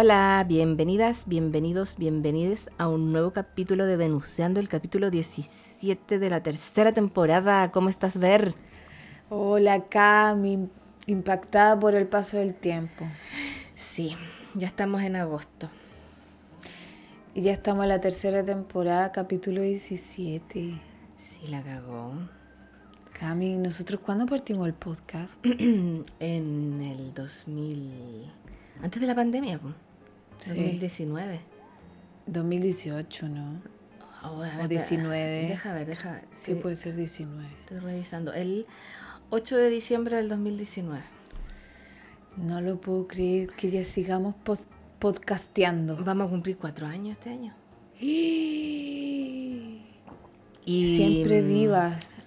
Hola, bienvenidas, bienvenidos, bienvenides a un nuevo capítulo de Denunciando, el capítulo 17 de la tercera temporada. ¿Cómo estás, Ver? Hola, Cami, impactada por el paso del tiempo. Sí, ya estamos en agosto. Y ya estamos en la tercera temporada, capítulo 17. Sí, la cagó. Cami, ¿nosotros cuándo partimos el podcast? en el 2000... Antes de la pandemia, pues. Sí. 2019. 2018, ¿no? Oh, O ver, 19. Deja ver, deja ver. Sí, Estoy- puede ser 19. Estoy revisando. El 8 de diciembre del 2019. No lo puedo creer que ya sigamos pod- podcasteando. Vamos a cumplir cuatro años este año. Y... Y, Siempre mm, vivas.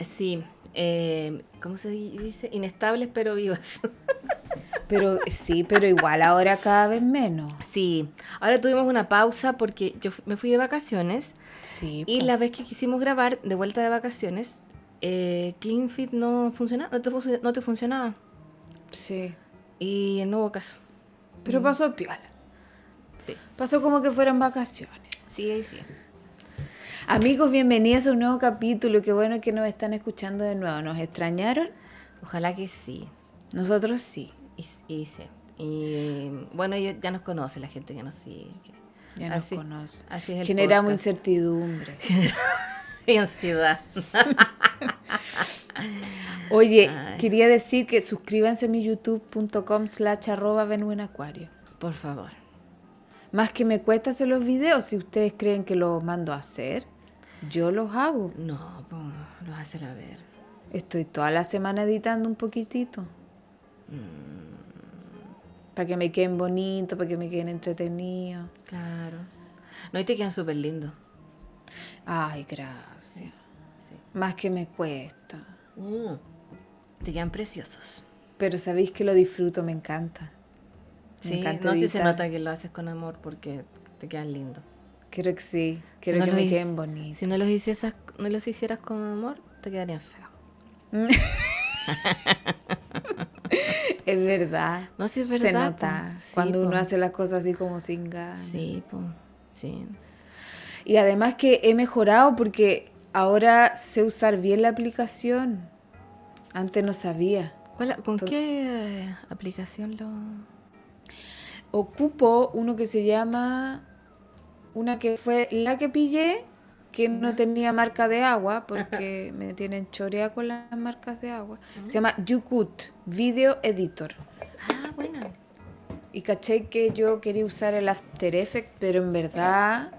Sí. eh, ¿Cómo se di- dice? Inestables pero vivas. Pero sí, pero igual ahora cada vez menos. sí. Ahora tuvimos una pausa porque yo me fui de vacaciones. Sí. Y po. la vez que quisimos grabar de vuelta de vacaciones, eh, CleanFit no funcionaba, no te, no te funcionaba. Sí. Y no hubo caso. Pero pasó piola. Sí. Pasó como que fueran vacaciones. Sí, sí. Amigos, bienvenidos a un nuevo capítulo. Qué bueno que nos están escuchando de nuevo. ¿Nos extrañaron? Ojalá que sí. Nosotros sí. Y, y sí. Y bueno, ya nos conoce la gente que nos sigue. que- Ya nos conoce. así es el Generamos podcast. incertidumbre. Y ansiedad. Oye, Ay. quería decir que suscríbanse a mi youtube.com slash arroba acuario. Por favor. Más que me cuesta hacer los videos, si ustedes creen que los mando a hacer, yo los hago. No, pues, lo vas a hacer a ver. Estoy toda la semana editando un poquitito. Para que me queden bonitos, para que me queden entretenidos. Claro. No, y te quedan súper lindos. Ay, gracias. Sí. Más que me cuesta. Mm. Te quedan preciosos. Pero sabéis que lo disfruto, me encanta. Me Sí, encanta no sé si se nota que lo haces con amor porque te quedan lindos. Quiero que sí, Si quiero no que me queden bonitos. Si no los, hicieras, no los hicieras con amor, te quedarían feos. Es verdad. No, sí es Se verdad, nota po. Sí, cuando uno hace las cosas así como sin ganas. Sí, pues. Sí. Y además que he mejorado porque ahora sé usar bien la aplicación. Antes no sabía. ¿Cuál- ¿Con qué eh, aplicación lo.? Ocupo uno que se llama. Una que fue la que pillé, que no tenía marca de agua, porque me tienen chorea con las marcas de agua. Se llama Youkut Video Editor. Ah, bueno. Y caché que yo quería usar el After Effects, pero en verdad,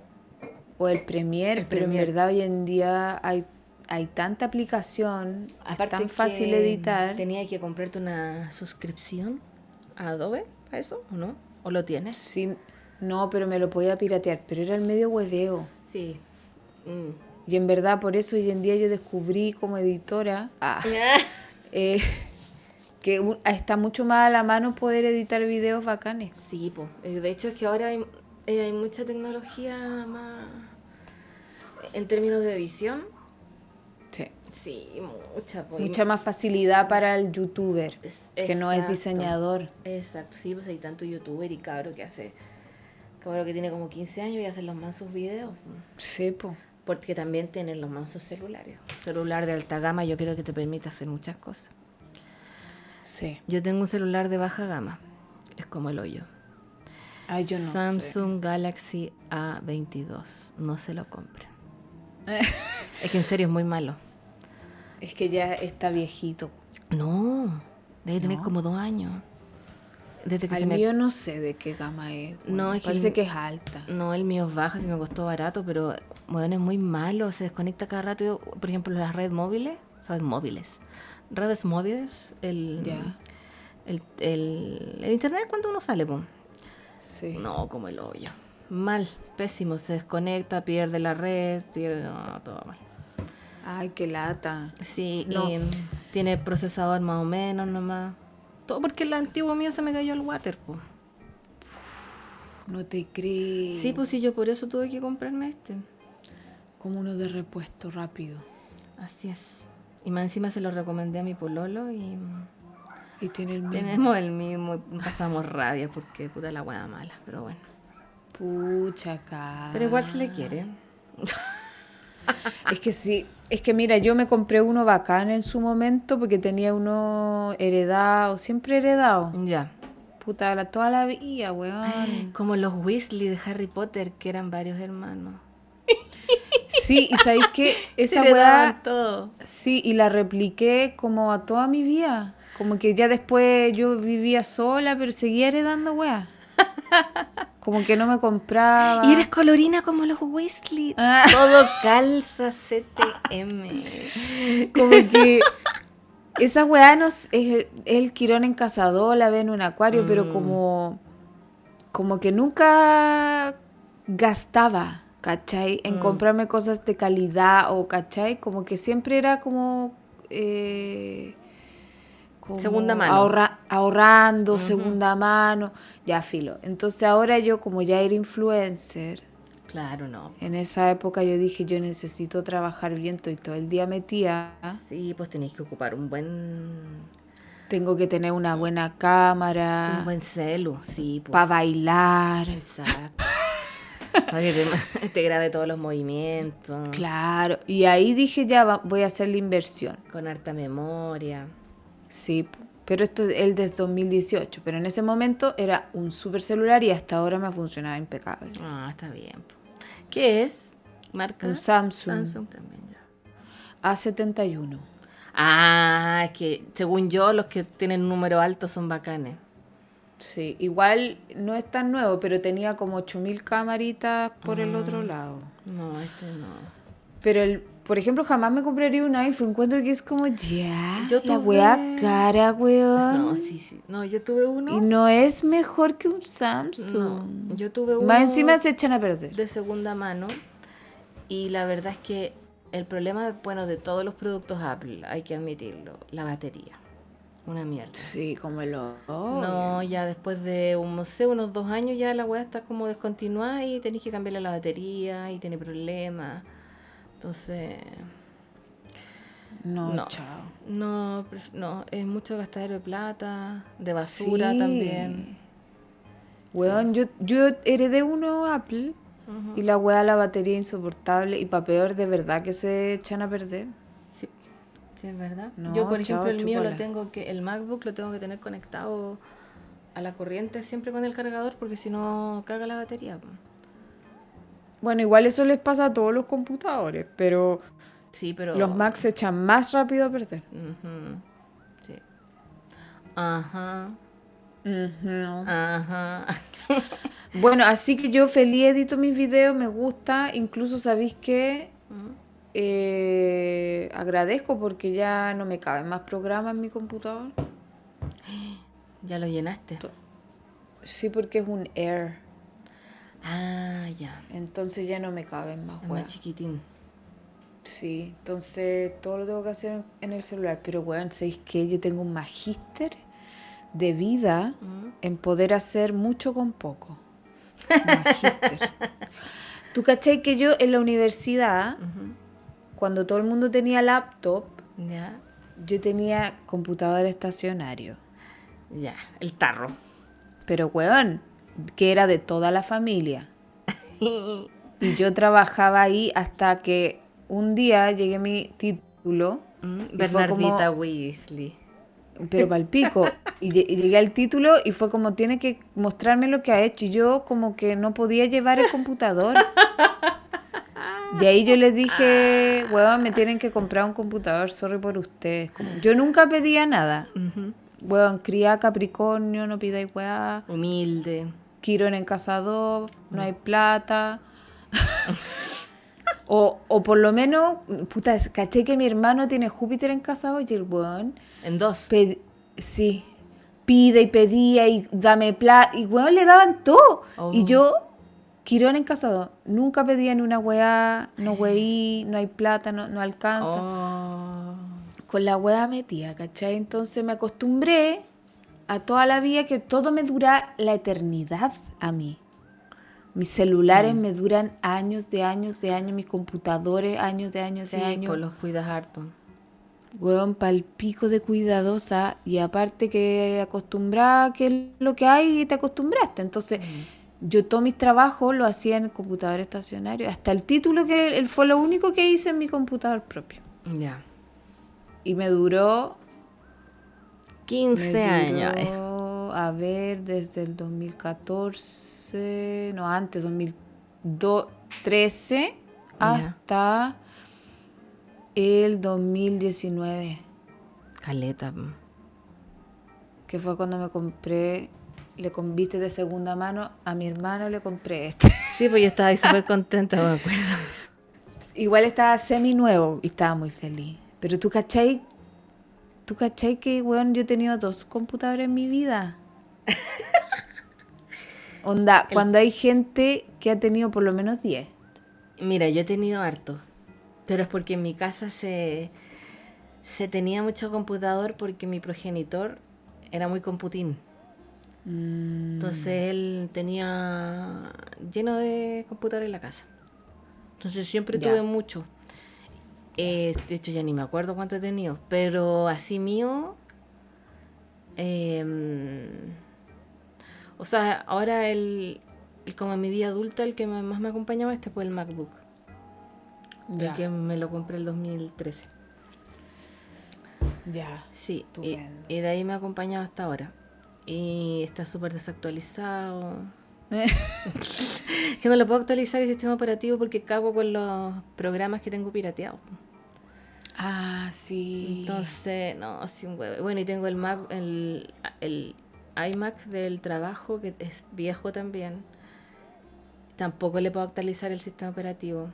o el Premiere, El pero en verdad hoy en día hay, hay tanta aplicación, es tan fácil editar. Tenía que comprarte una suscripción a Adobe para eso, ¿o no? ¿O lo tienes? Sí, no, pero me lo podía piratear, pero era el medio hueveo. Sí. Mm. Y en verdad por eso hoy en día yo descubrí como editora ah, eh, que está mucho más a la mano poder editar videos bacanes. Sí, pues. De hecho, es que ahora hay, eh, hay mucha tecnología más. En términos de edición, Sí. sí, mucha. po. Y- Mucha más facilidad para el youtuber, Es- que no es diseñador. Exacto, sí, pues hay tanto youtuber y cabro que hace. Cabro que tiene como 15 años y hace los mansos videos. po. Sí, po. Porque también tienen los mansos celulares. Celular de alta gama, yo creo que te permite hacer muchas cosas. Sí. Yo tengo un celular de baja gama. Es como el hoyo. Ay, yo no sé. Samsung Galaxy A22. No se lo compren. es que en serio es muy malo. Es que ya está viejito. No, debe tener como dos años. Desde que se Al me... mío no sé de qué gama es. No, es parece que es alta. No, el mío es baja, si me costó barato, pero bueno, es muy malo, se desconecta cada rato. Yo, por ejemplo, las redes móviles, redes móviles. Redes móviles, el, Ya. el, el, el internet cuando uno sale, po. Sí. No, como el hoyo. Mal, pésimo, se desconecta, pierde la red, pierde no, todo mal. Ay, qué lata. Sí, No. y tiene procesador más o menos nomás. Porque el antiguo mío se me cayó el water, po. No te crees. Sí, pues sí, yo por eso tuve que comprarme este. Como uno de repuesto rápido. Así es. Y más encima se lo recomendé a mi pololo y Y tiene el mismo. tenemos el mismo y pasamos rabia porque puta la hueá mala, pero bueno. Pucha acá. Pero igual se le quiere. Es que sí, es que mira, yo me compré uno bacán en su momento porque tenía uno heredado, siempre heredado. Ya. Puta, la, toda la vida, weón. Como los Weasley de Harry Potter, que eran varios hermanos. Sí, y sabéis que esa weá, todo. sí, y la repliqué como a toda mi vida. Como que ya después yo vivía sola, pero seguía heredando weá. Como que no me compraba. Y eres colorina como los Weasley. Ah. Todo calza CTM. Como que esa weá no es, es el Quirón en Cazador, la ve en un acuario, pero Mm. como, como que nunca gastaba, ¿cachai? En Mm. comprarme cosas de calidad o, ¿cachai? Como que siempre era como... eh, como Segunda mano. ahorra- ahorrando, segunda mano, ya filo. Entonces ahora yo como ya era influencer, Claro, no. en esa época yo dije yo necesito trabajar bien, estoy todo el día metida. Sí, pues tenéis que ocupar un buen Tengo que tener una buena cámara un buen celu, sí, pues. para bailar. Exacto. Para que te, te grabe todos los movimientos. Claro. Y ahí dije ya voy a hacer la inversión. Con harta memoria. Sí, pero esto es el desde 2018. Pero en ese momento era un super celular y hasta ahora me ha funcionado impecable. Ah, está bien. ¿Qué es? ¿Marca? Un Samsung Samsung también, ya. A71. Ah, es que según yo, los que tienen número alto son bacanes. Sí, igual no es tan nuevo, pero tenía como 8000 camaritas por el otro lado. No, este no. Pero el, por ejemplo, jamás me compraría un iPhone. Encuentro que es como ya. Yo la tuve- wea cara, weón. No, sí, sí. No, yo tuve uno. Y no es mejor que un No, Samsung. yo tuve uno. Más encima se echan a perder. de segunda mano y la verdad es que el problema, bueno, de todos los productos Apple, hay que admitirlo, la batería. Una mierda. Sí, como el No, ya después de, un, no sé, unos dos años ya la weá está como descontinuada y tenéis que cambiarle la batería y tiene problemas. Entonces, No, no. chao. no, es mucho gastadero de plata, de basura Sí. también. Weón, yo, yo heredé uno Apple y la wea la batería insoportable y para peor de verdad que se echan a perder. Sí, sí, es verdad. No, Yo, por chao, ejemplo, el mío lo tengo que, el MacBook lo tengo que tener conectado a la corriente siempre con el cargador porque si no caga la batería. Bueno, igual eso les pasa a todos los computadores, pero Sí, pero... los Macs se echan más rápido a perder. Sí. Ajá, ajá. Bueno, así que yo feliz edito mis videos, me gusta, incluso sabéis que Ujú. eh, agradezco porque ya no me caben más programas en mi computador. ya lo llenaste. Sí, porque es un Air, Ah, ya. entonces ya no me caben más Es más chiquitín. Sí, entonces todo lo tengo que hacer en, el celular. Pero weón, ¿sabéis qué? Yo tengo un magíster de vida Ujú. en poder hacer mucho con poco. Magíster. ¿Tú cachai que yo en la universidad, cuando todo el mundo tenía laptop, yo tenía computador estacionario? ya. El tarro. Pero weón, que era de toda la familia. Y yo trabajaba ahí hasta que un día llegué a mi título. Mm, como- Bernardita Weasley. pero pal pico. Y, lle- y llegué al título y fue como, tiene que mostrarme lo que ha hecho. Y yo como que no podía llevar el computador. Y ahí yo les dije, weón, me tienen que comprar un computador, sorry por ustedes. Como- yo nunca pedía nada. Ujú. Weón, cría Capricornio, no pidáis weá. Humilde. Quirón en cazador, no hay plata. O, o por lo menos, puta, caché que mi hermano tiene Júpiter en casa hoy y el weón. En dos. sí, pide y pedía y dame plata. Y weón le daban todo. Oh. Y yo, Quirón en casado, nunca pedía ni una weá, no weí, no hay plata, no, no alcanza. Oh. Con la weá metía, ¿cachai? Entonces me acostumbré a toda la vida que todo me dura la eternidad a mí. Mis celulares me duran años de años de años, mis computadores años de años Sí, de años. pues los cuidas harto. Weón, pal pico de cuidadosa y aparte que acostumbrada que es lo que hay y te acostumbraste. Entonces, yo todos mis trabajos lo hacía en el computador estacionario. Hasta el título que él fue lo único que hice en mi computador propio. Ya. Y me duró 15 Me años. duró, A ver, desde el 2014, no antes, 2013 Ya. hasta el 2019, Caleta. que fue cuando me compré, le conviste de segunda mano, a mi hermano le compré este. Sí, pues yo estaba ahí súper contenta, me acuerdo. Igual estaba semi nuevo y estaba muy feliz. Pero tú cachai, tú cachai que, weón, yo he tenido dos computadores en mi vida. Onda, cuando hay gente que ha tenido por lo menos 10. Mira, yo he tenido harto. Pero es porque en mi casa se, se tenía mucho computador porque mi progenitor era muy computín. Entonces él tenía lleno de computadores en la casa. Entonces siempre Ya. tuve mucho. Eh, de hecho ya ni me acuerdo cuánto he tenido. Pero así mío... em, o sea, ahora el, el- como en mi vida adulta el que más me acompañaba este fue el MacBook. Ya. El que me lo compré el 2013. Ya. Sí, y, y de ahí me ha acompañado hasta ahora. Y está súper desactualizado. que no lo puedo actualizar el sistema operativo porque cago con los programas que tengo pirateados. Ah, sí. Entonces, no, huevo. Bueno, y tengo el Mac, el, el iMac del trabajo, que es viejo también. Tampoco le puedo actualizar el sistema operativo.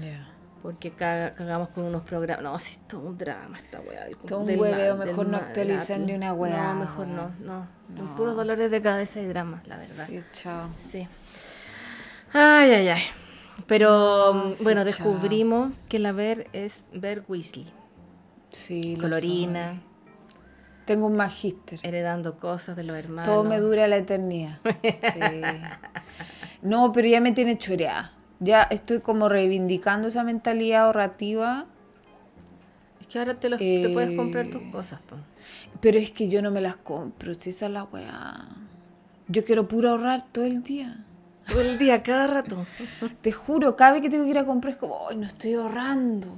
Ya. Porque caga- cagamos con unos programas. No, sí, todo un drama esta weá. Todo un hueveo, mejor no actualizar ni una weá, No, mejor no, no. No. Puros dolores de cabeza y dramas, la verdad. Sí, chao. Sí. Ay, ay, ay. Pero No, mm, sí, bueno, chao. descubrimos que la ver es ver Weasley. Sí, lo Colorina. Tengo un magíster. heredando cosas de los hermanos. Todo me dura la eternidad. Sí. No, pero ya me tiene choreada. Ya estoy como reivindicando esa mentalidad ahorrativa. Es que ahora te, los, te puedes comprar tus Eh, cosas. po. Pero es que yo no me las compro, si esa es la weá. Yo quiero puro ahorrar todo el día. Todo el día, cada rato. Te juro, cada vez que tengo que ir a comprar es como, ay, no estoy ahorrando.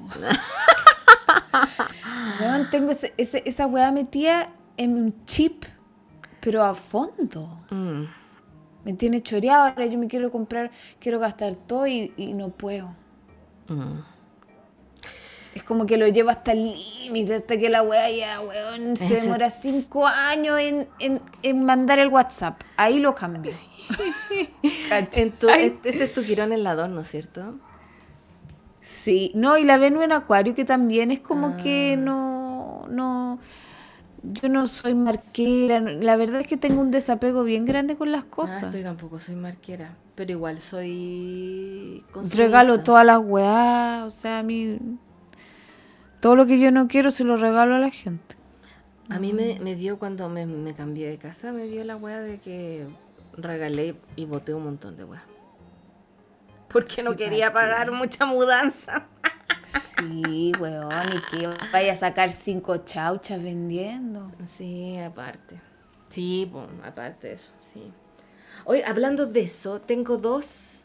Tengo ese- ese- esa weá metida en un chip, pero a fondo. Mm. Me tiene choreado, ahora yo me quiero comprar, quiero gastar todo y, y no puedo. Mm. Es como que lo llevo hasta el límite, hasta que la weá ya, weón, se Ese- demora cinco años en, en- en mandar el WhatsApp. Ahí lo cambio. En tu- este es tu Quirón en la ¿no es cierto? Sí, no, y la Venus en Acuario que también es como Ah. que no, no, yo no soy marquera, la verdad es que tengo un desapego bien grande con las Ah, cosas. estoy tampoco soy marquera, pero igual soy consumista. regalo todas las weás, o sea, a mí, todo lo que yo no quiero se lo regalo a la gente. A mí me, me dio cuando me, me cambié de casa, me dio la wea de que regalé y boté un montón de weas. Porque no quería pagar mucha mudanza. Sí, weón, y que vaya a sacar cinco chauchas vendiendo. Sí, aparte. Sí, bueno, aparte de eso, sí. Hoy, hablando de eso, tengo dos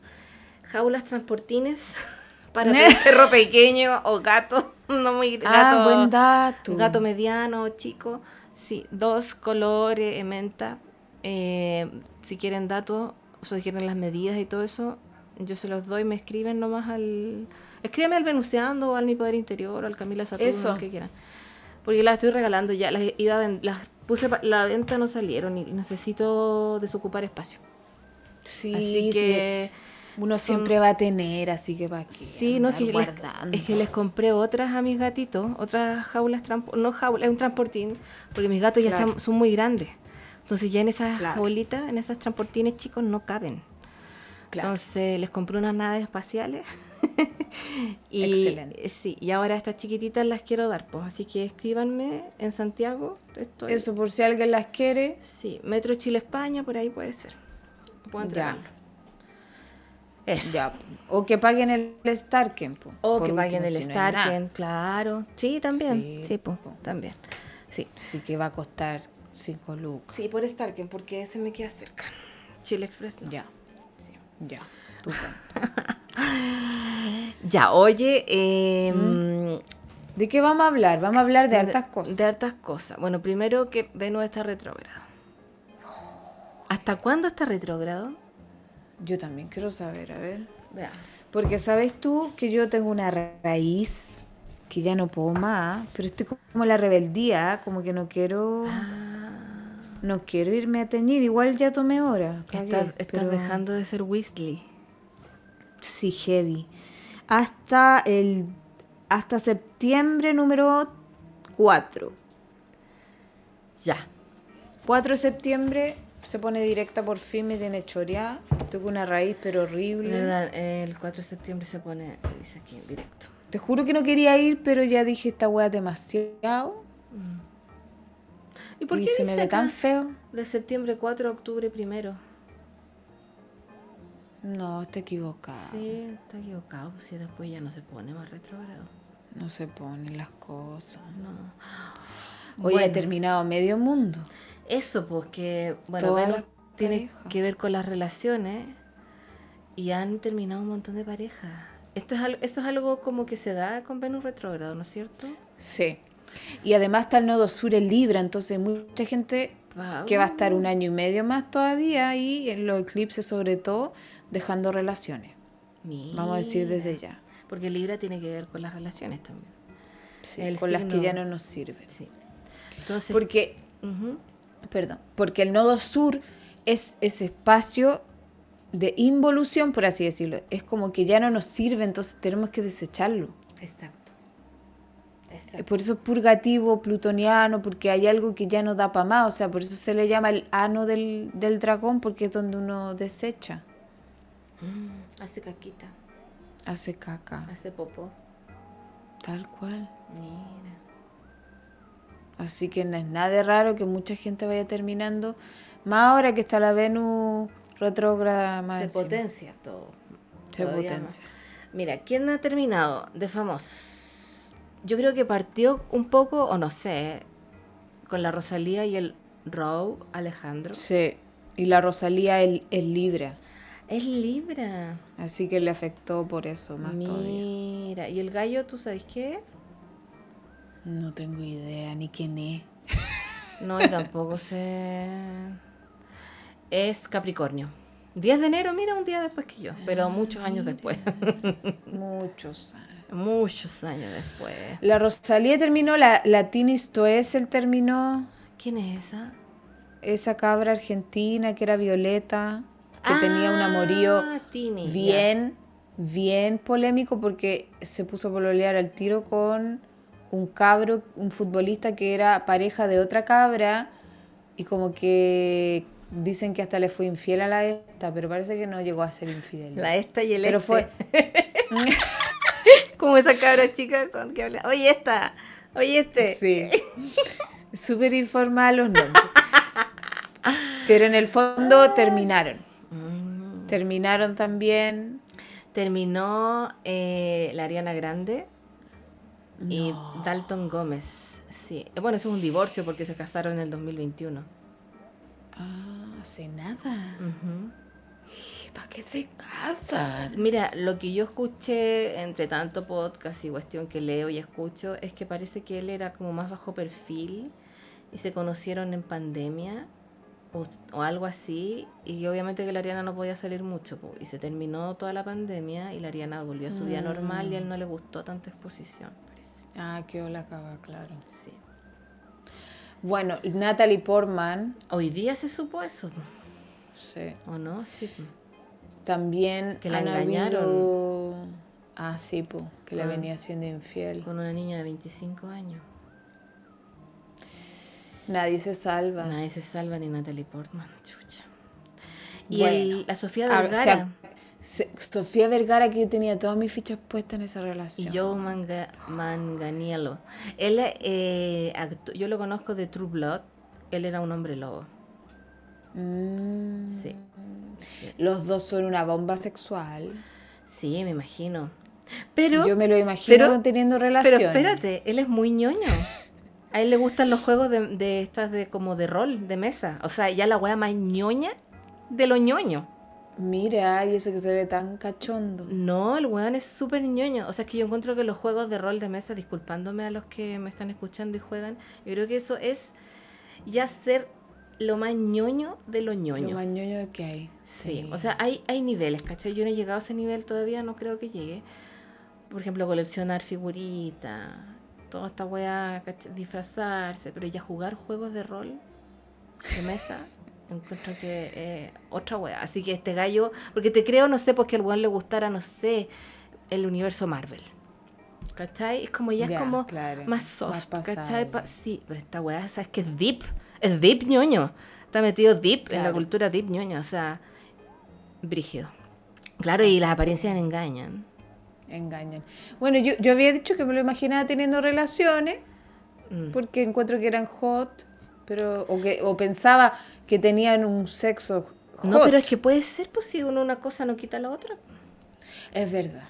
jaulas transportines para un perro pequeño o gato, no muy gato. ah, buen dato. Gato mediano, chico. Sí, dos colores, eh, menta. Eh, si quieren datos, o si quieren las medidas y todo eso, yo se los doy, me escriben nomás al... Escríbeme al Venuseando o al Mi Poder Interior o al Camila Saturno, Eso. al que quieran. Porque las estoy regalando ya, las iba las puse la venta no salieron y necesito desocupar espacio. Sí, Así sí. que Uno son- siempre va a tener, así que para qué Sí, no, es que, les, es que les compré otras a mis gatitos, otras jaulas, no jaulas, es un transportín, porque mis gatos ya están, son muy grandes. Entonces ya en esas Claro. jaulitas, en esas transportines chicos no caben. Claro. Entonces les compré unas naves espaciales. y, Excelente. Sí, y ahora estas chiquititas las quiero dar, pues. Así que escríbanme en Santiago. Estoy, Eso por si alguien las quiere. Sí, Metro Chile España, por ahí puede ser. Puedo entregarlo. Eso. Ya. O que paguen el Starken. po, O por que paguen último, el si no claro. Sí, también. Sí, Sí, po, po. también. Sí. Sí que va a costar 5 lucas. Sí, por Starken, porque ese me queda cerca. Chile Express. no. Ya, Sí. ya. Ya, oye, eh, ¿De qué vamos a hablar? Vamos a hablar de hartas cosas. De hartas cosas. Bueno, primero que Venus está retrógrado. ¿Hasta cuándo está retrógrado? Yo también quiero saber, a ver. Veamos. Porque sabes tú que yo tengo una ra- raíz que ya no puedo más, pero estoy como la rebeldía, como que no quiero no quiero irme a teñir, igual ya tomé hora. Estás, estás pero- dejando de ser Weasley. Sí, heavy. Hasta el hasta septiembre número 4. Ya. 4 de septiembre se pone directa por fin, me tiene choreada. Tengo una raíz pero horrible. ¿Verdad? El 4 de septiembre se pone, dice aquí en directo. Te juro que no quería ir, pero ya dije esta wea es demasiado. ¿Y por y qué se me dice ve tan feo. De septiembre 4 a octubre primero. No, está equivocado. Sí, está equivocado. Si después ya no se pone más retrógrado. No se ponen las cosas. No. Hoy Bueno. ha terminado medio mundo. Eso, porque, bueno, Todas Venus las tiene que ver con las relaciones y han terminado un montón de parejas. Esto es, esto es algo como que se da con Venus retrógrado, ¿no es cierto? Sí. Y además está el nodo sur en Libra, entonces mucha gente Wow. que va a estar un año y medio más todavía y en los eclipses sobre todo dejando relaciones. Vamos a decir desde ya. Porque Libra tiene que ver con las relaciones también. Sí, El con las que ya no nos sirven. Sí. Entonces, Porque, perdón, porque el nodo sur es ese espacio de involución, por así decirlo. Es como que ya no nos sirve, entonces tenemos que desecharlo. exacto. Eh, Exacto. Por eso es purgativo, plutoniano, porque hay algo que ya no da para más. O sea, por eso se le llama el ano del, del dragón, porque es donde uno desecha, Mm, hace caquita, hace caca, hace popó. tal cual. Mira. Así que no es nada de raro que mucha gente vaya terminando. Más ahora que está la Venus retrógrada más Se encima. potencia todo. Se potencia. más. Mira, ¿quién ha terminado de famosos? Yo creo que partió un poco, o no sé, con la Rosalía y el Row Alejandro. Sí. Y la Rosalía es, es Libra. Es Libra. Así que le afectó por eso más todavía. Mira, y el gallo, ¿tú sabes qué? No tengo idea ni quién es. No, yo tampoco sé. Es Capricornio. 10 de enero, mira, un día después que yo, pero muchos años después. Muchos años. muchos años después. La Rosalía terminó, la, la Tini Stoessel terminó, ¿Quién es esa? esa cabra argentina que era Violeta, que tenía un amorío Ah, Tini, bien, bien polémico porque se puso a pololear al tiro con un cabro, un futbolista que era pareja de otra cabra y como que dicen que hasta le fue infiel a la esta, pero parece que no llegó a ser infiel. La esta y el pero este. fue Como esa cabra chica con que habla. Oye, esta. Oye, este. Sí. Súper informal los nombres. Pero en el fondo terminaron. Terminaron también. Terminó eh, la Ariana Grande y Dalton Gómez. Sí. Bueno, eso es un divorcio porque se casaron en el 2021. Ah, hace nada. Ujú. ¿Para qué se casan? Mira, lo que yo escuché entre tanto podcast y cuestión que leo y escucho es que parece que él era como más bajo perfil y se conocieron en pandemia o, algo así y obviamente que la Ariana no podía salir mucho y se terminó toda la pandemia y la Ariana volvió a su vida normal y a él no le gustó tanta exposición, parece. Ah, qué hola caga, claro. Sí. Bueno, Natalie Portman. Hoy día se supo eso, Sí. ¿o no? Sí. También Que la engañaron. habido- Ah, sí, po, que la Ah. venía siendo infiel. Con una niña de 25 años. Nadie se salva. Nadie se salva ni Natalie Portman. Chucha. Y Bueno. el- la Sofía Vergara. o sea, se- Sofía Vergara, que yo tenía todas mis fichas puestas en esa Y relación. Joe Manga, Manganiello. Él, eh, yo lo conozco de True Blood. Él era un hombre lobo. Mm. Sí. Sí, Los dos son una bomba sexual. Sí, me imagino. Pero, yo me lo imagino pero- teniendo pero relaciones. espérate, él es muy ñoño. A él le gustan los juegos de, de estas de como de rol, de mesa. O sea, ya la wea más ñoña de lo ñoño. Mira, y eso que se ve tan cachondo. No, el weón es súper ñoño. O sea, es que yo encuentro que los juegos de rol de mesa, disculpándome a los que me están escuchando y juegan, yo creo que eso es ya ser lo más ñoño de lo ñoño. Lo más ñoño que hay. Sí, o sea, hay, hay niveles, ¿cachai? Yo no he llegado a ese nivel todavía, no creo que llegue. Por ejemplo, coleccionar figuritas, toda esta weá, disfrazarse, pero ya jugar juegos de rol de mesa, encuentro que eh, otra weá. Así que este gallo, porque te creo, no sé, porque al weón le gustara, no sé, el universo Marvel. ¿Cachai? Es como ya, es como claro, más soft, más ¿cachai? Pa- sí, pero esta weá, ¿sabes que es deep? Es deep ñoño. Está metido deep en la cultura deep ñoño, o sea, brígido. Claro, y las apariencias engañan. Engañan. Bueno, yo, yo había dicho que me lo imaginaba teniendo relaciones Mm. porque encuentro que eran hot, pero o, que, o pensaba que tenían un sexo hot. No, pero es que puede ser, pues si uno una cosa no quita la otra. Es verdad.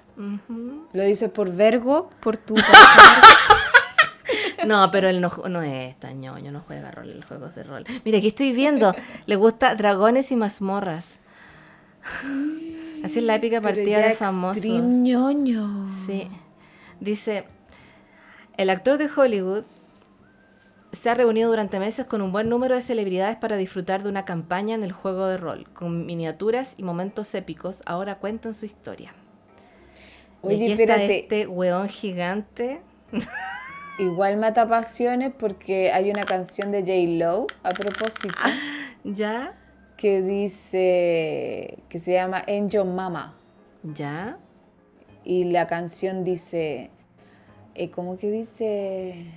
¿Lo dices por vergo? ¿Por tu No, pero él no, no es tan ñoño, no juega rol, juegos de rol. Mira, aquí estoy viendo, le gusta dragones y mazmorras. Así es la épica partida de famosos. ñoño. Sí. Dice, el actor de Hollywood se ha reunido durante meses con un buen número de celebridades para disfrutar de una campaña en el juego de rol, con miniaturas y momentos épicos. Ahora cuentan su historia. Y Oye, está este weón gigante. Igual mata pasiones porque hay una canción de J. Lo a propósito ¿Ya? Que dice que se llama Angel Mama ¿Ya? y la canción dice eh, ¿cómo que dice?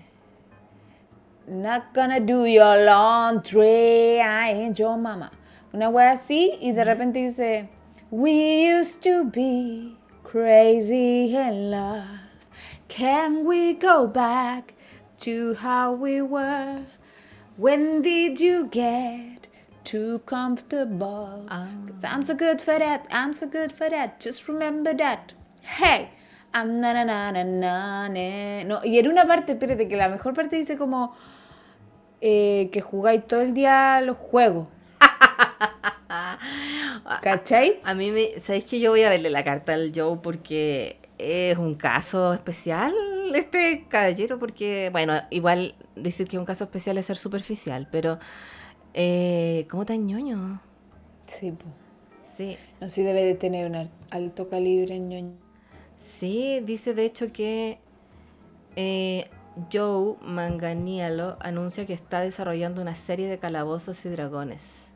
Not gonna do your laundry, I ain't your mama. Una wea así y de repente dice We used to be crazy in love. Can we go back to how we were? When did you get too comfortable? Ah. 'Cause I'm so good for that, I'm so good for that. Just remember that. Hey, I'm na na na na na na. No, y en una parte, espérate, que la mejor parte dice como eh, que jugáis todo el día los juegos. ¿Cachai? A mí me... ¿Sabéis que yo voy a verle la carta al Joe porque es un caso especial este caballero? Porque, bueno, igual decir que es un caso especial es ser superficial, pero... Eh, ¿Cómo tan ñoño? Sí, po. Sí, No sé, debe de tener un alto calibre ñoño. sí, dice de hecho que eh, Joe Manganiello anuncia que está desarrollando una serie de calabozos y dragones.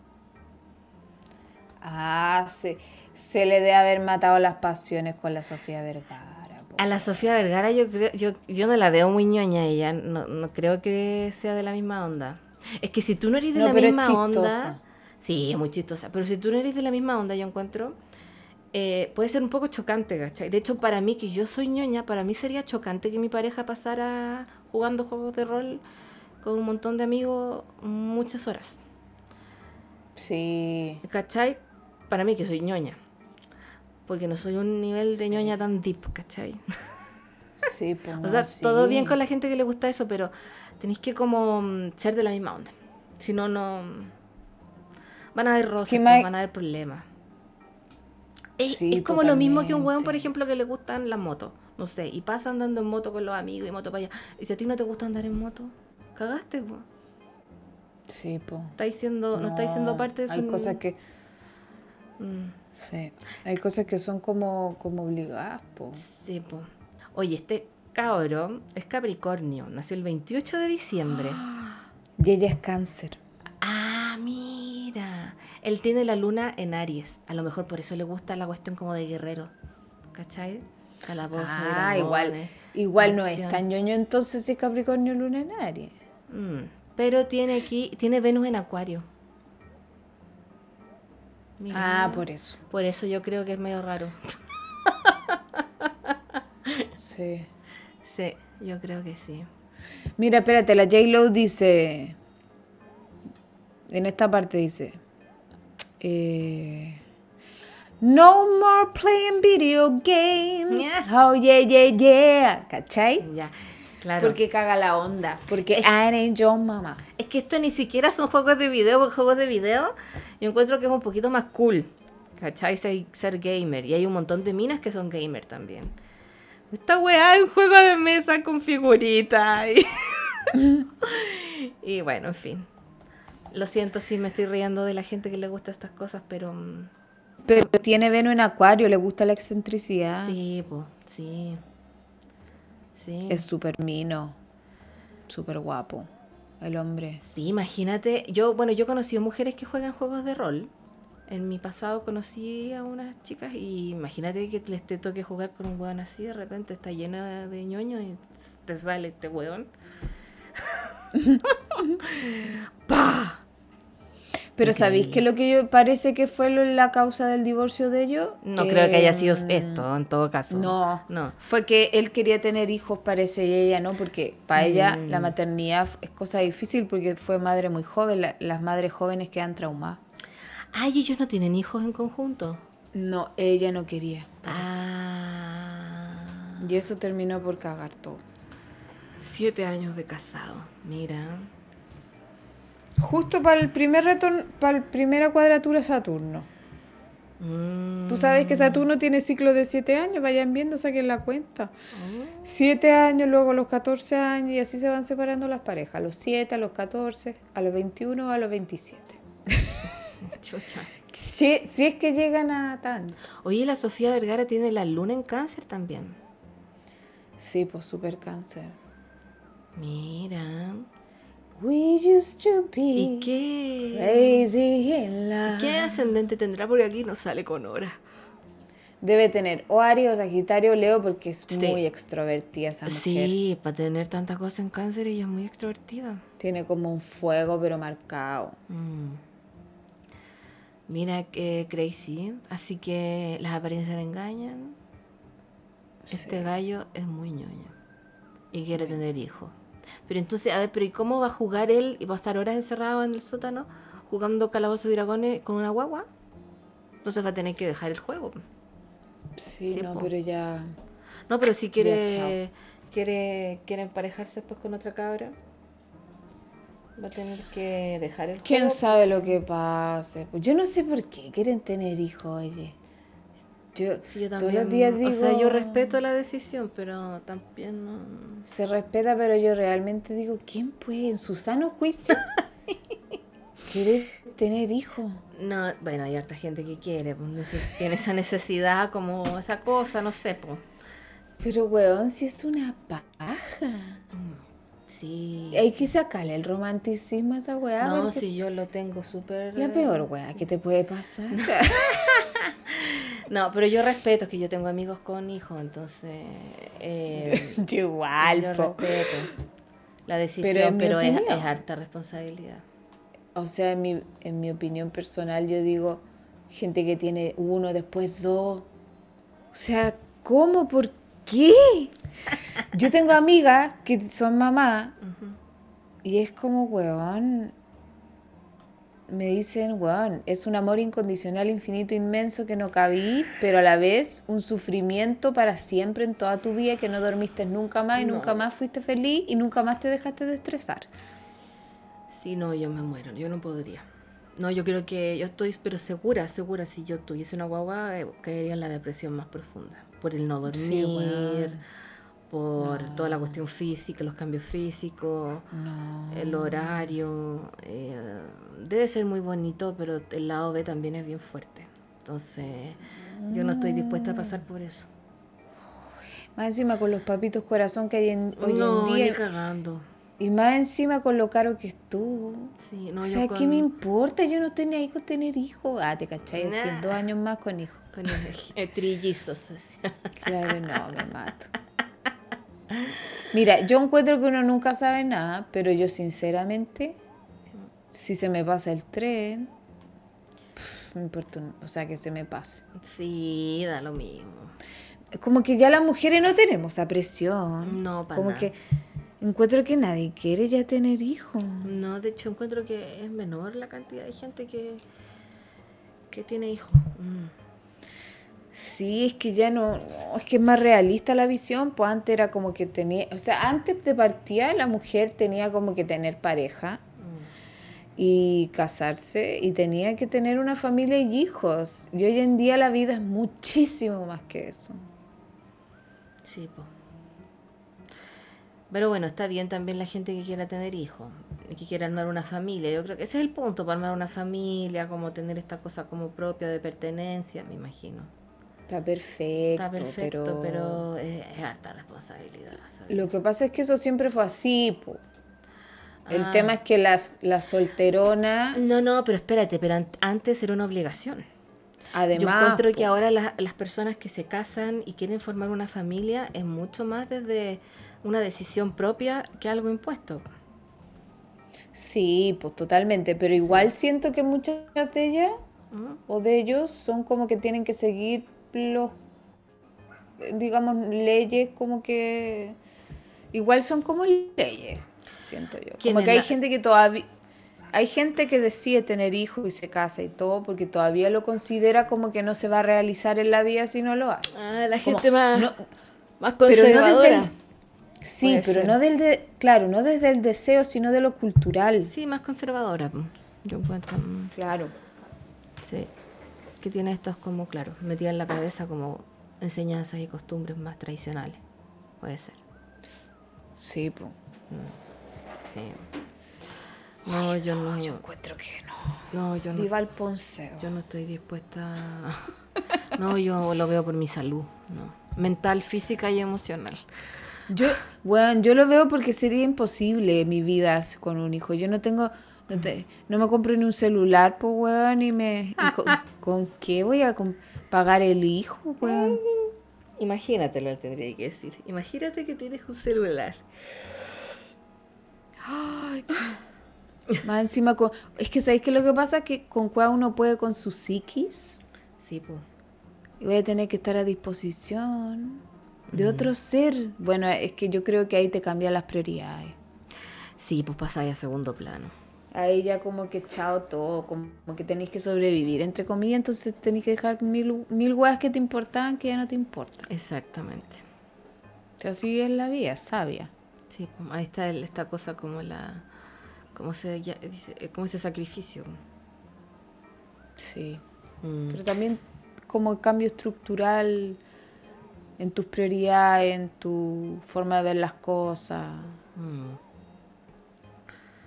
Ah, se, se le debe haber matado las pasiones con la Sofía Vergara. A la Sofía Vergara yo creo, yo, yo no la veo muy ñoña ella, no, no creo que sea de la misma onda. Es que si tú no eres de No, la misma onda, sí, es muy chistosa, pero si tú no eres de la misma onda, yo encuentro, eh, puede ser un poco chocante, ¿cachai? De hecho, para mí, que yo soy ñoña, para mí sería chocante que mi pareja pasara jugando juegos de rol con un montón de amigos muchas horas, Sí. ¿cachai? Para mí que soy ñoña. Porque no soy un nivel de ñoña tan deep, ¿cachai? Sí, pues O sea, sí. todo bien con la gente que le gusta eso, pero tenéis que como mm, ser de la misma onda. Si no, no... Van a haber roces, ¿Qué pues, más? van a haber problemas. Es, Sí, es como lo mismo que un weón, por ejemplo, que le gustan las motos. No sé, y pasa andando en moto con los amigos y moto para allá. Y si a ti no te gusta andar en moto, cagaste, pues. Sí, pues. Estáis siendo, no, estáis siendo parte de su... Hay cosas que. Mm, Sí. Hay cosas que son como, como obligadas, po. sí, po. Oye, este cabrón es Capricornio. Nació el 28 de diciembre. Y ella es cáncer. Ah, mira. Él tiene la luna en Aries. A lo mejor por eso le gusta la cuestión como de guerrero. ¿Cachai? Calabozo, Ah, dragones, igual, igual no es tan ñoño entonces si es Capricornio Luna en Aries. Mm, Pero tiene aquí, tiene Venus en Acuario. Mira. Ah, por eso. Por eso yo creo que es medio raro. Sí. Sí, yo creo que sí. Mira, espérate, la J-Lo dice. En esta parte dice. eh, no more playing video games. Yeah. Oh, yeah, yeah, yeah. ¿Cachai? Ya, claro. Porque caga la onda. Porque I ain't your mama. Es que esto ni siquiera son juegos de video, porque juegos de video yo encuentro que es un poquito más cool. ¿Cachai? Ser, ser gamer. Y hay un montón de minas que son gamer también. Esta weá es un juego de mesa con figuritas. Y, y bueno, en fin. Lo siento si me estoy riendo de la gente que le gusta estas cosas, pero mm, Pero tiene Venus en Acuario, le gusta la excentricidad. sí, pues, sí. Sí. Es súper mino. Súper guapo. El hombre. Sí, imagínate, yo, bueno, yo he conocido mujeres que juegan juegos de rol. En mi pasado conocí a unas chicas y imagínate que les te toque jugar con un hueón así, de repente está llena de ñoño y te sale este hueón. ¡Pah! Pero. ¿sabéis que lo que yo parece que fue lo- la causa del divorcio de ellos? No creo que haya sido Mm, esto, en todo caso. No, No. Fue que él quería tener hijos, parece, y ella no, porque para ella Mm. la maternidad es cosa difícil porque fue madre muy joven. la- las madres jóvenes quedan traumadas. Ay, ellos no tienen hijos en conjunto. No, ella no quería. Ah. Y eso terminó por cagar todo. Siete años de casado, mira. Justo para el primer retorno, para la primera cuadratura Saturno. Mm. Tú sabes que Saturno tiene ciclos de 7 años, vayan viendo, saquen la cuenta. Oh. 7 años, luego los 14 años, y así se van separando las parejas. A los 7, a los 14, a los 21, a los 27. Chucha. Si, si es que llegan a tanto. Oye, la Sofía Vergara tiene la luna en cáncer también. Sí, pues super cáncer. Mira. We used to be ¿Y qué, crazy in love. qué ascendente tendrá? Porque aquí no sale con hora. Debe tener o Aries o Sagitario Leo porque es Sí. muy extrovertida esa mujer. Sí, para tener tantas cosas en cáncer ella es muy extrovertida. Tiene como un fuego pero marcado. Mm. Mira que crazy. Así que las apariencias le engañan. Este gallo es muy ñoño. Y quiere tener hijos. Pero entonces, a ver, pero ¿y cómo va a jugar él? ¿Y va a estar horas encerrado en el sótano jugando calabozos y dragones con una guagua? Entonces va a tener que dejar el juego. Sí, Sí, no, po. pero ya... No, pero si Ya, quiere, quiere, quiere emparejarse después con otra cabra, va a tener que dejar el ¿Quién juego. sabe lo que pase? Pues yo no sé por qué quieren tener hijos, oye. Yo, Sí, yo todos también. los días digo... O sea, yo respeto la decisión, pero también no. Se respeta, pero yo realmente digo, ¿quién puede en su sano juicio quiere tener hijos? No, bueno, hay harta gente que quiere, pues, tiene esa necesidad como esa cosa, no sé, pues. Pero, weón, si es una paja. Sí. Hay que sacarle el romanticismo a esa weá. no, si yo lo tengo súper. La peor weá que te puede pasar. No, pero yo respeto que yo tengo amigos con hijos, entonces. eh, Yo igual, yo po. respeto la Pero decisión, mi pero, es, es harta responsabilidad. O sea, en mi, en mi opinión personal, yo digo, gente que tiene uno, después dos. O sea, ¿cómo? ¿Por qué? Yo tengo amigas que son mamás y es como, weón, me dicen, weón, es un amor incondicional, infinito, inmenso que no cabí, pero a la vez un sufrimiento para siempre en toda tu vida que no dormiste nunca más y No. nunca más fuiste feliz y nunca más te dejaste de estresar. Sí, no, yo me muero, yo no podría. No, yo creo que yo estoy, pero segura, segura, si yo tuviese una guagua, eh, caería en la depresión más profunda. Por el no dormir, Sí, por toda la cuestión física, los cambios físicos, No. el horario. eh, debe ser muy bonito, pero el lado B también es bien fuerte. Entonces, yo no estoy dispuesta a pasar por eso. Más encima con los papitos corazón que hay en, hoy no, en día. ni cagando. Y más encima con lo caro que estuvo. Sí, no, o yo sea, con- ¿qué me importa? Yo no estoy ni ahí con tener hijos. Ah, te cachai, Nah. dos años más con hijos. Eh, trillizos, así. Claro, no, me mato. Mira, yo encuentro que uno nunca sabe nada, pero yo sinceramente, si se me pasa el tren, pf, me importa, o sea, que se me pase. Sí, da lo mismo. Como que ya las mujeres no tenemos esa presión. No, para Como nada. que encuentro que nadie quiere ya tener hijos. No, de hecho encuentro que es menor la cantidad de gente que, que tiene hijos. Mm. Sí, es que ya no, no, es que es más realista la visión, pues antes era como que tenía, o sea, antes de partida la mujer tenía como que tener pareja Mm. y casarse y tenía que tener una familia y hijos. Y hoy en día la vida es muchísimo más que eso. Sí, pues. Pero bueno, está bien también la gente que quiera tener hijos y que quiera armar una familia. Yo creo que ese es el punto, para armar una familia, como tener esta cosa como propia de pertenencia, me imagino. Está perfecto, Está perfecto, pero, pero, es, es harta responsabilidad. ¿sabes? lo que pasa es que eso siempre fue así, po. El Ah. tema es que las, la solterona, No, no, pero espérate, pero an- antes era una obligación. además, Yo encuentro po, que ahora las, las personas que se casan y quieren formar una familia es mucho más desde una decisión propia que algo impuesto. sí, pues totalmente, pero igual siento que muchas de ellas o de ellos son como que tienen que seguir los, digamos, leyes como que igual son como leyes, siento yo. ¿Quién Como que hay la- gente que todavía... Hay gente que decide tener hijos y se casa y todo porque todavía lo considera como que no se va a realizar en la vida si no lo hace. Ah, la Como- gente más, no- más pero no desde conservadora. el- Sí, pero ser. no del de, claro, no desde el deseo, sino de lo cultural. Sí, más conservadora. Yo encuentro. Claro. Sí. Que tiene estos como, claro, metidas en la cabeza como enseñanzas y costumbres más tradicionales. Puede ser. Sí, pues. Sí. No, yo no. Yo encuentro que no. No, yo no. Viva el ponceo. Yo no estoy dispuesta. a- No, yo lo veo por mi salud. No. Mental, física y emocional. Yo, bueno, yo lo veo porque sería imposible mi vida con un hijo. Yo no tengo, no, te- no me compro ni un celular, pues, weón, y me... y con, ¿con qué voy a pagar el hijo, weón? Imagínate lo que tendría que decir. Imagínate que tienes un celular. Más encima, con, es que ¿sabéis qué lo que pasa? Que con cuál uno puede con su psiquis Sí, pues. y voy a tener que estar a disposición de otro ser. Bueno, es que yo creo que ahí te cambian las prioridades. Sí, pues pasáis a segundo plano. Ahí ya como que chao todo, como que tenéis que sobrevivir, entre comillas, entonces tenéis que dejar mil, mil weas que te importaban que ya no te importan. Exactamente. Así es la vida, sabia. Sí, ahí está el- esta cosa como la. ¿Cómo se ya- dice? Eh, Como ese sacrificio. Sí. Mm. Pero también como el cambio estructural en tus prioridades, en tu forma de ver las cosas. Mm.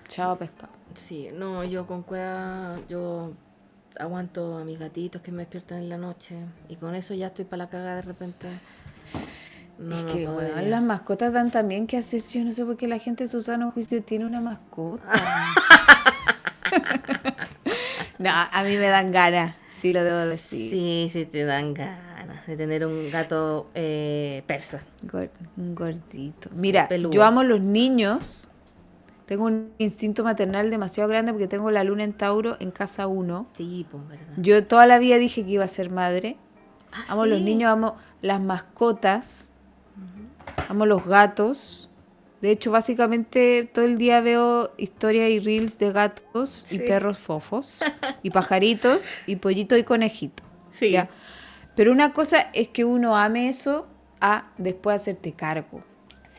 Chao pescado. Sí, no, yo con cueva, yo aguanto a mis gatitos que me despiertan en la noche y con eso ya estoy para la cagada de repente. No, es no que podría. weón, las mascotas dan también que hacer. Yo no sé por qué la gente en su sano juicio tiene una mascota. no, a mí me dan ganas, sí lo debo decir. Sí, sí, te dan ganas de tener un gato eh, persa. Un gordito. Mira, yo amo los niños. Tengo un instinto maternal demasiado grande porque tengo la luna en Tauro en casa 1. Sí, pues, ¿verdad? Yo toda la vida dije que iba a ser madre. Ah, Amo los niños, amo las mascotas. Amo los gatos. De hecho, básicamente todo el día veo historias y reels de gatos y perros fofos. y pajaritos y pollitos y conejitos. Sí. ¿ya? Pero una cosa es que uno ame eso a después hacerte cargo.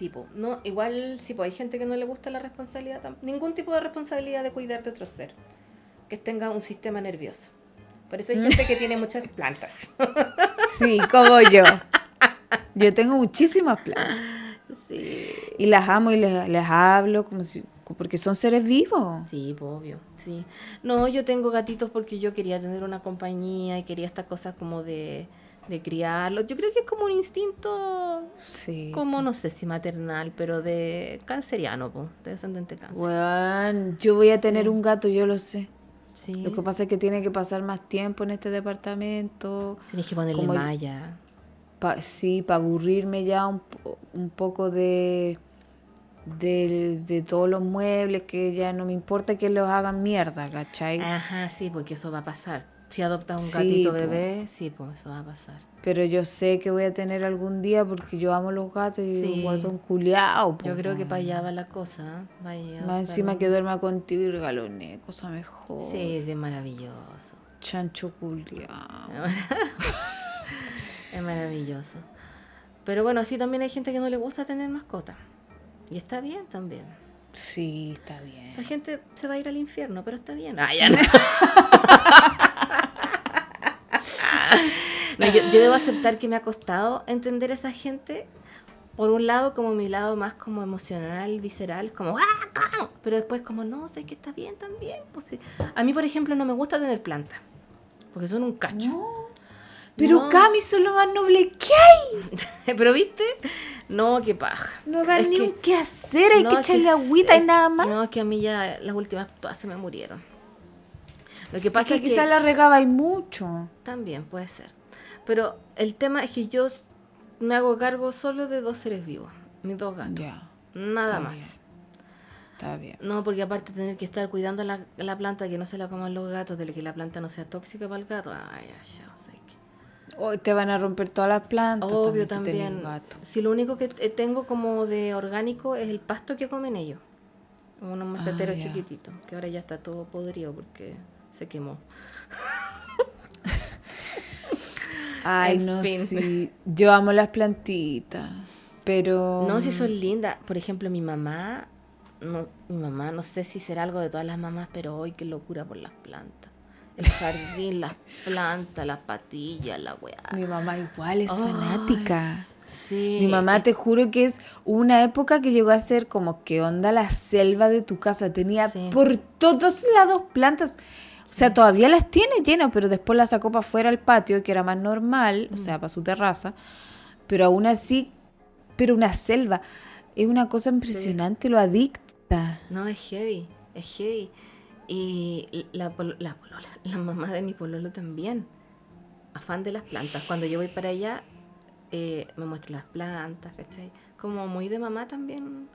Sí, po. No, igual, sí, pues hay gente que no le gusta la responsabilidad, ningún tipo de responsabilidad de cuidar de otro ser, que tenga un sistema nervioso. Por eso hay gente que tiene muchas plantas. Sí, como yo. Yo tengo muchísimas plantas. Sí. Y las amo y les, les hablo como si porque son seres vivos. Sí, obvio, sí. No, yo tengo gatitos porque yo quería tener una compañía y quería estas cosas como de, de criarlos. Yo creo que es como un instinto, Sí. como no sé si maternal, pero de canceriano, pues, de descendente cáncer. Weón, yo voy a tener un gato, yo lo sé. Sí. Lo que pasa es que tiene que pasar más tiempo en este departamento. Tienes que ponerle como- malla. Pa- sí, para aburrirme ya un, po- un poco de, de, de todos los muebles, que ya no me importa que los hagan mierda, ¿cachai? Ajá, sí, porque eso va a pasar. Si adoptas un Sí, gatito bebé, sí, pues eso va a pasar. Pero yo sé que voy a tener algún día porque yo amo los gatos y Sí. un guatón culiao. po, Yo creo que para allá va la cosa. ¿eh? Más encima un- que duerma contigo y regalone, cosa mejor. Sí, sí, es maravilloso. Chancho culiao. Es maravilloso. Pero bueno, sí también hay gente que no le gusta tener mascota. Y está bien también. Sí, está bien. Esa gente se va a ir al infierno, pero está bien. Ah, ya no. No, yo, yo debo aceptar que me ha costado entender a esa gente. Por un lado, como mi lado más como emocional, visceral, como ¡ah! ah", Pero después como, no, sé que está bien también. Pues, sí. A mí, por ejemplo, no me gusta tener plantas. Porque son un cacho. Pero No. Cami, son lo más noble que hay. Pero viste, no, qué paja. No Es ni que- un qué hacer, hay que echarle agüita y nada más. No, es que a mí ya las últimas todas se me murieron. Lo que Es pasa que es que, quizás la regaba y mucho. también puede ser. Pero el tema es que yo me hago cargo solo de dos seres vivos, mis dos gatos. Ya, Nada está más. bien. está bien. No, porque aparte tener que estar cuidando la, la planta, que no se la coman los gatos, de que la planta no sea tóxica para el gato. Ay, ya, ya, o sea que- Hoy te van a romper todas las plantas. Obvio si también. gato. Si lo único que tengo como de orgánico es el pasto que comen ellos. Unos maceteros Ah, chiquititos, que ahora ya está todo podrido porque se quemó. Ay, En no fin. sí. Yo amo las plantitas. Pero. No, si son lindas. Por ejemplo, mi mamá, no, mi mamá, no sé si será algo de todas las mamás, pero hoy qué locura por las plantas. El jardín, las plantas, las patillas, la weá. Mi mamá igual es fanática. Sí. Mi mamá, te juro que es una época que llegó a ser como que onda la selva de tu casa. Tenía Sí. por todos lados plantas. O sea, todavía las tiene llenas, pero después las sacó para afuera al patio, que era más normal, o sea, para su terraza. Pero aún así, pero una selva. Es una cosa impresionante, lo adicta. No, es heavy, es heavy. Y la, polo- la, polola, la mamá de mi pololo también. Afán de las plantas. Cuando yo voy para allá, eh, me muestra las plantas, ¿cachai? Como muy de mamá también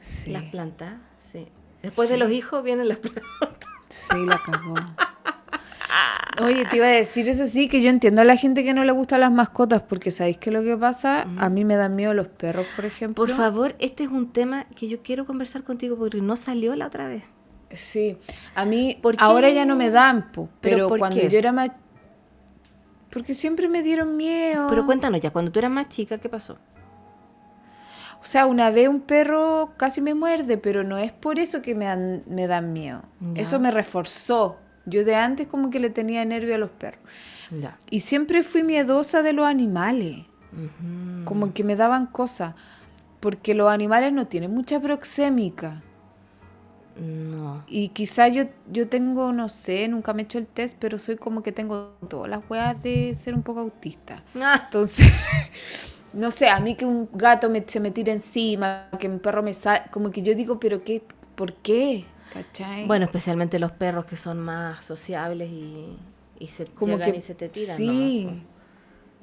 Sí, las plantas, sí. Después de los hijos vienen las plantas. Sí, la cagó. Oye, te iba a decir eso sí, que yo entiendo a la gente que no le gustan las mascotas, porque ¿sabéis qué es lo que pasa? A mí me dan miedo los perros, por ejemplo. Por favor, este es un tema que yo quiero conversar contigo porque no salió la otra vez. Sí, a mí ahora ya no me dan, po, ¿Pero cuando qué? yo era más... Porque siempre me dieron miedo. Pero cuéntanos ya, cuando tú eras más chica, ¿qué pasó? O sea, una vez un perro casi me muerde, pero no es por eso que me dan, me dan miedo. Ya. Eso me reforzó. Yo de antes como que le tenía nervio a los perros. Ya. Y siempre fui miedosa de los animales. Como que me daban cosas. Porque los animales no tienen mucha proxémica. No. Y quizá yo, yo tengo, no sé, nunca me he hecho el test, pero soy como que tengo todas las weas de ser un poco autista. Ah, Entonces, no sé, a mí que un gato me, se me tire encima, que un perro me sale, como que yo digo, pero qué, ¿por qué? ¿Cachai? Bueno, especialmente los perros que son más sociables y, y se como llegan que y se te tiran. Sí. nomás,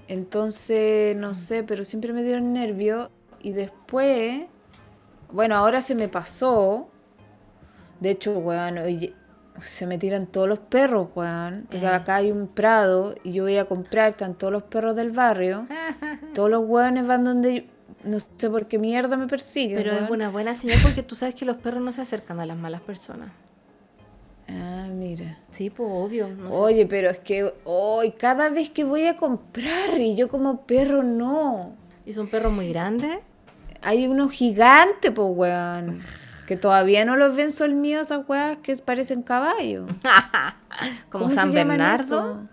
Entonces, no sé, pero siempre me dieron nervio y después, bueno, ahora se me pasó. De hecho, oye, se me tiran todos los perros, weón. Porque acá hay un prado y yo voy a comprar, están todos los perros del barrio. todos los weones van donde yo- no sé por qué mierda me persiguen. Pero es una buena señal porque tú sabes que los perros no se acercan a las malas personas. Ah, mira. Sí, pues obvio. no sé. Oye, pero es que hoy cada vez que voy a comprar y yo como perro no. ¿Y son perros muy grandes? Hay unos gigantes, pues, weón. Que todavía no los ven son míos esas weas que parecen caballos. Como ¿Cómo San Bernardo.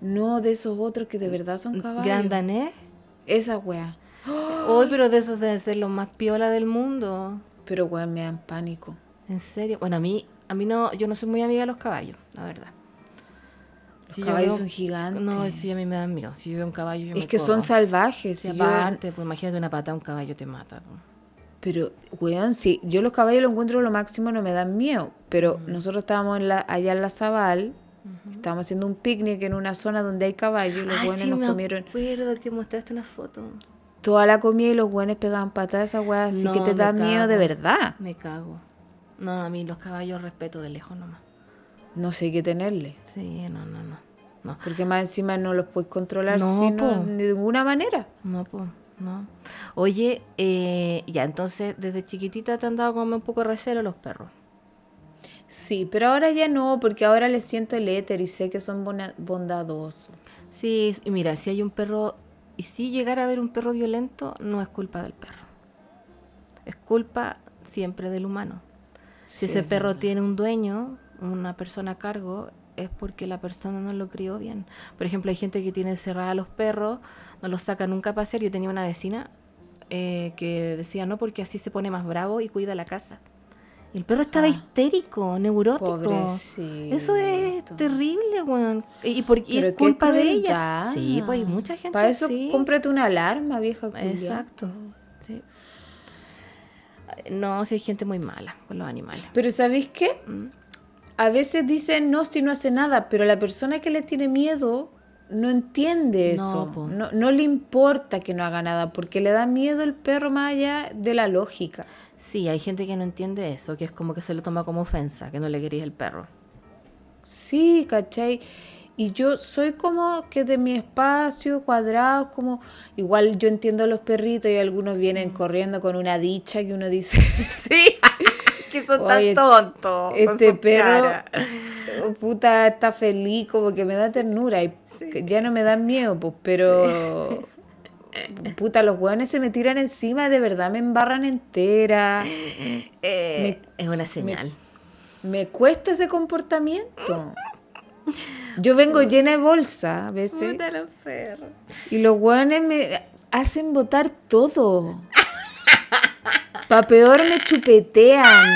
No, de esos otros que de verdad son caballos. Gran danés. Esa wea. Hoy, pero de esos deben ser los más piola del mundo. Pero weón, me dan pánico. ¿En serio? Bueno, a mí, a mí no, yo no soy muy amiga de los caballos, la verdad. Los Si yo caballos veo- son gigantes. No, sí, a mí me dan miedo. Si yo veo un caballo, yo es me que son salvajes. Si yo- aparte, pues imagínate una pata, un caballo te mata. po. Pero, weón, sí, yo los caballos lo encuentro lo máximo, no me dan miedo. Pero Mm. nosotros estábamos en la, allá en la Zabal, estábamos haciendo un picnic en una zona donde hay caballos, y los buenos sí, nos me comieron que mostraste una foto. toda la comida y los buenos pegaban patadas, weá, así No, que te da miedo de verdad. Me cago. No, a mí los caballos respeto de lejos nomás. No sé qué tenerle. Sí, no, no, no. No, Porque más encima no los puedes controlar No, sino de ninguna manera. no, pues, no. Oye, eh, ya, entonces, desde chiquitita te han dado como un poco de recelo los perros. Sí, pero ahora ya no, porque ahora les siento el éter y sé que son bondadosos. Sí, y mira, si hay un perro, y si llegara a haber un perro violento, no es culpa del perro. Es culpa siempre del humano. Si Sí, ese es perro tiene un dueño, una persona a cargo, es porque la persona no lo crió bien. Por ejemplo, hay gente que tiene encerrada a los perros, no los saca nunca a pasear. Yo tenía una vecina eh, que decía, no, porque así se pone más bravo y cuida la casa. Y el perro estaba Ah. histérico, neurótico. Pobrecito. Eso es terrible, weón. Y, por, y es culpa de ella. Sí, pues hay mucha gente Para eso así. cómprate una alarma, vieja culia. Exacto. Sí. No, si hay gente muy mala con los animales. Pero ¿sabéis qué? Mm. A veces dicen no si no hace nada, pero la persona que le tiene miedo no entiende No, eso. No, no le importa que no haga nada, porque le da miedo el perro más allá de la lógica. Sí, hay gente que no entiende eso, que es como que se lo toma como ofensa, que no le querías el perro. Sí, ¿cachai? Y yo soy como que de mi espacio, cuadrado, como... Igual yo entiendo a los perritos y algunos vienen Mm. corriendo con una dicha que uno dice... Sí, que son Oye, tontos. este perro, oh, puta, está feliz, como que me da ternura y ya no me da miedo, pues, pero... Puta, los hueones se me tiran encima, de verdad me embarran entera. Eh, es una señal. Me cuesta ese comportamiento. Yo vengo llena de bolsa a veces Puta los perros. y los hueones me hacen botar todo. Pa' peor me chupetean.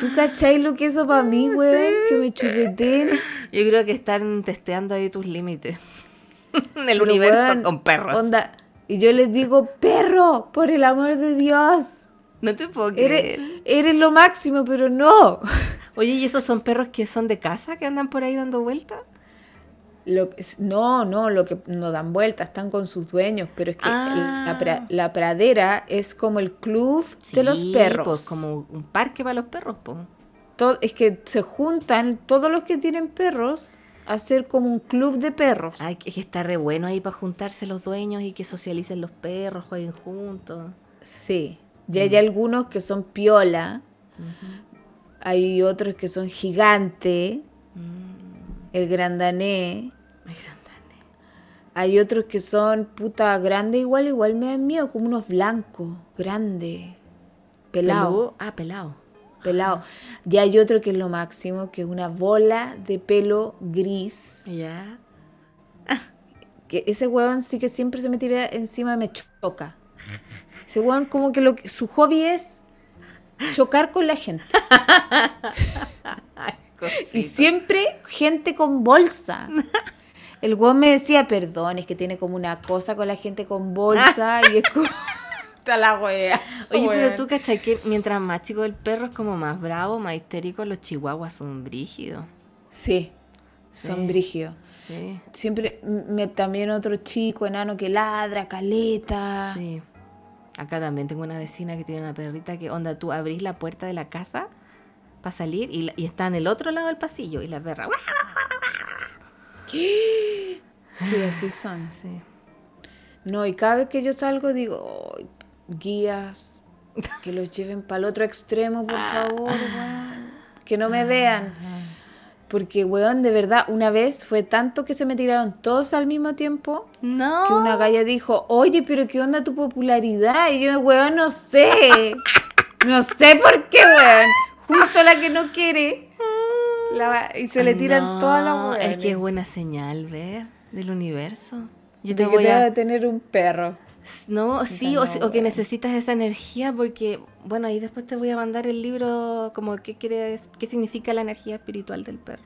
¿Tú cachai lo que eso para mí, weón? Que me chupeteen. Yo creo que están testeando ahí tus límites. El Pero, universo weón, con perros. Onda, y yo les digo, perro, por el amor de Dios. No te puedo Eres, creer. eres lo máximo, pero no. Oye, ¿y esos son perros que son de casa, que andan por ahí dando vueltas? Lo no, no, lo que no dan vueltas, están con sus dueños, pero es que el- la, pra- Ah. la pradera es como el club de los perros. Pues como un parque para los perros, pues. Es que se juntan todos los que tienen perros a hacer como un club de perros. Ay, que que está re bueno ahí para juntarse los dueños y que socialicen los perros, jueguen juntos. Sí. Y Mm. hay algunos que son piola, hay otros que son gigante, Mm. El grandané, Ay, grandane. hay otros que son puta grande igual, igual me dan miedo, como unos blancos, grandes, pelados. Peludo. Ah, pelado. pelado. Y hay otro que es lo máximo, que es una bola de pelo gris. Ya. Que ese huevón sí que siempre se me tira encima y me choca. Ese huevón como que, lo que su hobby es chocar con la gente. Y siempre gente con bolsa. El huevón me decía, perdón, es que tiene como una cosa con la gente con bolsa y es como... Está la wea. Oye, pero weón. tú cachai que mientras más chico el perro es como más bravo, más histérico, los chihuahuas son brígidos. Sí, son Sí. brígidos. Sí. Siempre, me, también otro chico enano que ladra, caleta. Sí. Acá también tengo una vecina que tiene una perrita que, onda, tú abrís la puerta de la casa para salir y, y está en el otro lado del pasillo y la perra. Sí, así son. Sí. No, y cada vez que yo salgo digo, "Ay, guías, que los lleven para el otro extremo, por favor, weón. Que no me vean. Porque, weón, de verdad, una vez fue tanto que se me tiraron todos al mismo tiempo No. que una galla dijo, oye, pero ¿qué onda tu popularidad? Y yo, weón, no sé. No sé por qué, weón. Justo la que no quiere. la y se le tiran No, todas las Es que es buena señal, ver, del universo. Yo De te que voy debe a... de tener un perro. No, sí, o, que necesitas esa energía porque, bueno, ahí después te voy a mandar el libro como qué, crees, qué significa la energía espiritual del perro.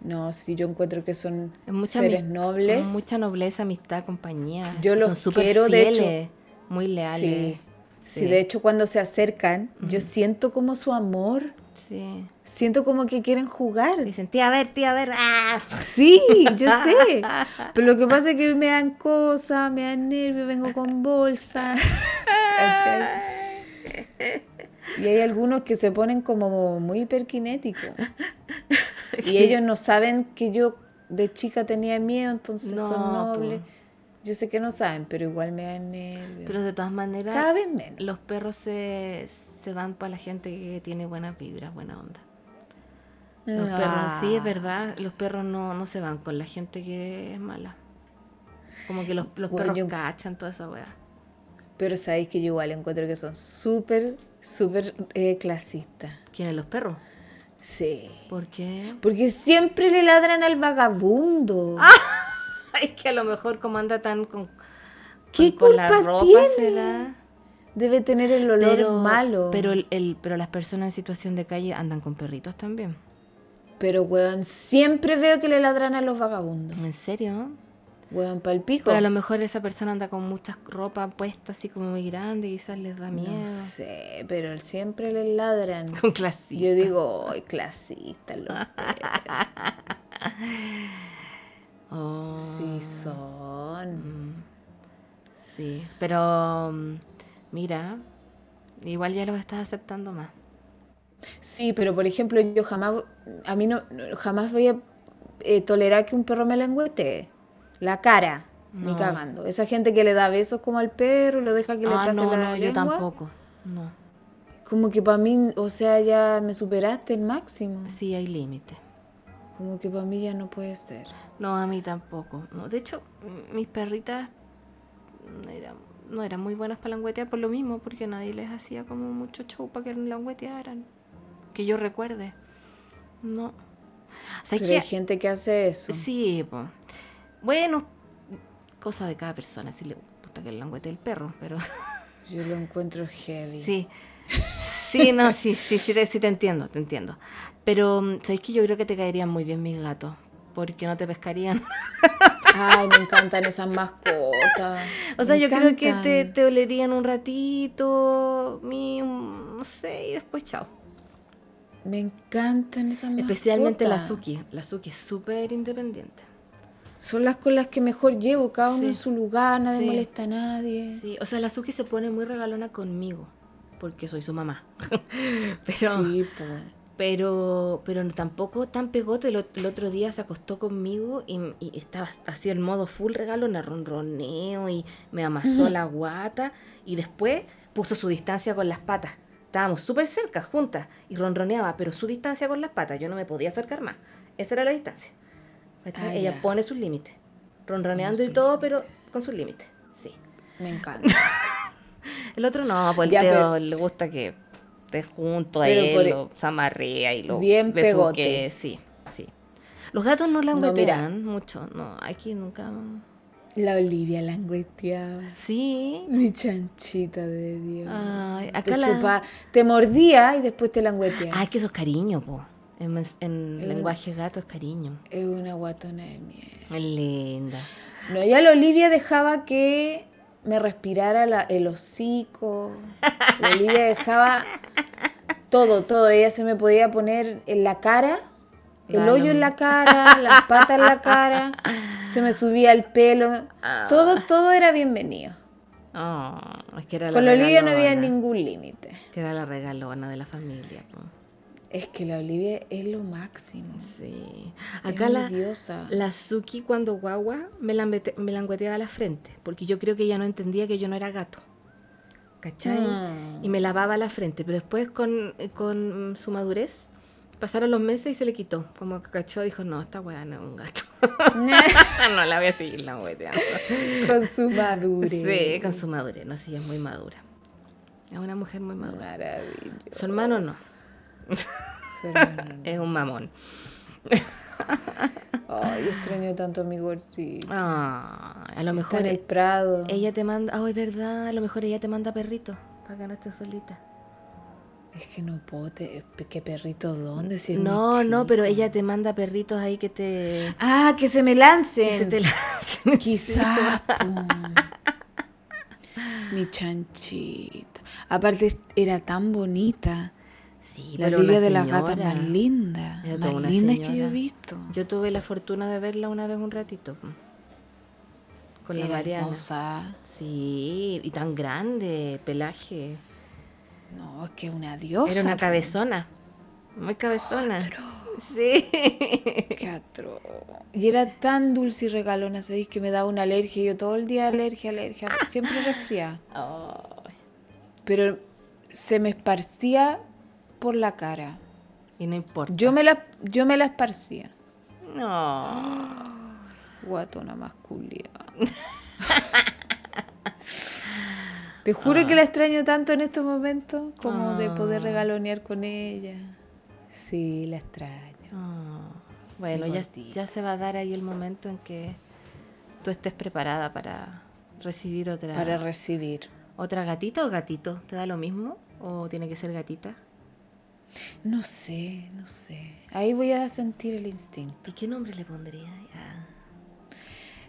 No, sí, yo encuentro que son mucha seres nobles. Mucha nobleza, amistad, compañía. Yo los Son súper de hecho. fieles, muy leales. Sí. Sí, de hecho cuando se acercan, yo siento como su amor, Sí. siento como que quieren jugar. Dicen, tía, a ver, tía, a ver. ¡Ah! Sí, yo sé. Pero lo que pasa es que me dan cosas, me dan nervios, vengo con bolsa. Y hay algunos que se ponen como muy hiperkinéticos. Y ellos no saben que yo de chica tenía miedo, entonces No, son po. Yo sé que no saben, pero igual me dan nervios. Pero de todas maneras, Cada vez menos. los perros se, se van para la gente que tiene buenas vibras, buena onda. Los perros, sí, es Ah. verdad, los perros no, no se van con la gente que es mala. Como que los, los Bueno, perros yo- cachan toda esa weá. Pero sabéis que yo igual encuentro que son súper, súper eh, clasistas. ¿Quiénes los perros? Sí. ¿Por qué? Porque siempre le ladran al vagabundo. Es que a lo mejor como anda tan con, ¿Qué con, con la culpa ropa tiene? será. Debe tener el olor Pero, malo. pero, el, el- pero las personas en situación de calle andan con perritos también. Pero, weón, siempre veo que le ladran a los vagabundos. ¿En serio? Weón, palpico. Pero a lo mejor esa persona anda con muchas ropa puesta así como muy grande y quizás les da miedo. No sé, pero siempre le ladran. Con clasita. Yo digo, ay, clasista, los. Oh, Sí son. mm, sí, pero mm, mira, igual ya los estás aceptando más. Sí, pero por ejemplo, yo jamás, a mí no, jamás voy a eh, tolerar que un perro me lengüetee. La cara, ni cagando. Esa gente que le da besos como al perro lo deja que le ah, pase no, la no, yo tampoco. No, Como que para mí, o sea, ya me superaste el máximo. sí hay límite. Como que para mí ya no puede ser. No, a mí tampoco. No, de hecho, mis perritas no eran, no eran muy buenas para languetear por lo mismo, porque nadie les hacía como mucho show para que languetearan. Que yo recuerde. No. O sea, Pero que hay gente que hace eso. Sí, po. bueno, cosa de cada persona, si le gusta que le languete el perro, pero Yo lo encuentro heavy. sí. Sí, no, sí, sí, sí, te, sí te entiendo, te entiendo. Pero, mm, ¿sabéis que yo creo que te caerían muy bien mis gatos? Porque no te pescarían. Ay, me encantan esas mascotas. O sea, Me yo creo que te, te olerían un ratito, mi, no sé, y después chao. Me encantan esas mascotas. Especialmente la Suki. La Suki es súper independiente. Son las con las que mejor llevo, cada uno Sí. en su lugar, nadie Sí. molesta a nadie. Sí, o sea, la Suki se pone muy regalona conmigo, porque soy su mamá. Pero, Sí, pero, pero tampoco tan pegote. El, el otro día se acostó conmigo y, y estaba así el modo full regalona, ronroneo y me amasó la guata y después puso su distancia con las patas. Estábamos súper cerca, juntas, y ronroneaba, pero su distancia con las patas, yo no me podía acercar más. Esa era la distancia. Ah, Ella pone sus límites. Ronroneando y todo, pero con sus límites. Sí. Me encanta. El otro no, pues el Ya, Teo pero- le gusta que esté junto a Pero él, por- e lo zamarrea y lo Bien pegote. Sí, sí. Los gatos no No, languetean mucho, no, aquí nunca. La Olivia langueteaba. Sí. Mi chanchita de Dios. Ay, te, acá la... chupa- te mordía y después te langueteaba. Ah, es que eso es cariño, po. En, lenguaje gato es cariño. Es una guatona de miel. Es linda. No, ya la Olivia dejaba que me respirara la- el hocico. La Olivia dejaba todo, todo. Ella se me podía poner en la cara, el hoyo en la cara, las patas en la cara, se me subía el pelo. Todo, todo era bienvenido. Ah, es que era la Con la Olivia no había ningún límite. Que era la regalona de la familia. po. Es que la Olivia es lo máximo. Sí. Es Acá mi la, diosa. la Suki cuando guagua me, lambete- me langueteaba la frente, porque yo creo que ella no entendía que yo no era gato. ¿Cachai? Mm. Y me lavaba la frente, pero después con, con su madurez pasaron los meses y se le quitó. Como que cachó, dijo, no, esta weá no es un gato. no la voy a seguir langueteando. con su madurez. Sí, con su madurez, no sé, ella es muy madura. Es una mujer muy madura. Maravilloso. Su hermano no. Es un mamón. Ay, extraño tanto a mi gordito. Ah, a lo Está mejor en el Prado. ella te manda, ay, verdad, a lo mejor ella te manda perrito para que no estés solita. Es que no puedo, te... ¿qué perrito dónde? Si No, no, pero ella te manda perritos ahí que te Ah, que se me lancen. que se te lancen Quizás. Mi chanchita. Aparte era tan bonita. Sí, La una de las gatas más linda. Más una lindas que yo he visto. Yo tuve la fortuna de verla una vez un ratito. po. Con la Era Mariana. hermosa. Sí, y tan grande, pelaje. No, es que una diosa. Era una cabezona. Muy cabezona. Sí. Qué atroz. Y era tan dulce y regalona, ¿sabéis? Que me daba una alergia. Yo todo el día alergia, alergia. Siempre resfriada. Ay. Pero se me esparcía por la cara. Y no importa. Yo me la, yo me la esparcía. No. Guatona masculina. Te juro que la extraño tanto en estos momentos como de poder regalonear con ella. Sí, la extraño. Ah. Bueno, ya, ya se va a dar ahí el momento en que tú estés preparada para recibir otra. Para recibir. ¿Otra gatita o gatito? ¿Te da lo mismo? ¿O tiene que ser gatita? No sé, no sé. Ahí voy a sentir el instinto. ¿Y qué nombre le pondría? Ah.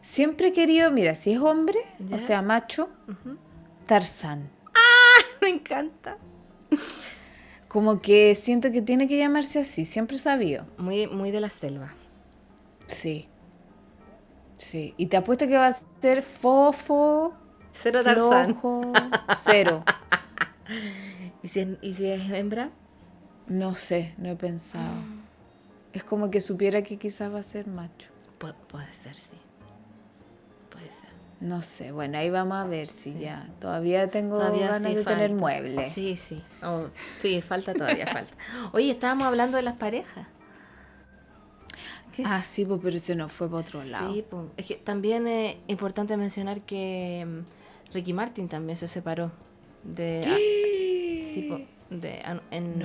Siempre he querido, mira, si es hombre, Ya. o sea, macho. Tarzán. Me encanta. Como que siento que tiene que llamarse así, siempre he sabido. Muy, muy de la selva. Sí. Sí. Y te apuesto que va a ser fofo, Cero Tarzán. flojo, cero. ¿Y si, es, ¿Y si es hembra? No sé, no he pensado. Es como que supiera que quizás va a ser macho. Pu- puede ser, sí. Puede ser. No sé, bueno, ahí vamos a ver si ya. Todavía tengo Todavía ganas sí de tener muebles. Sí, sí. Oh, sí, falta todavía, falta. Oye, estábamos hablando de las parejas. ¿Qué? Ah, sí, pues, pero eso no fue para otro lado. Sí, po. es que también es importante mencionar que mm, Ricky Martin también se separó de, a- sí, po, de an- en-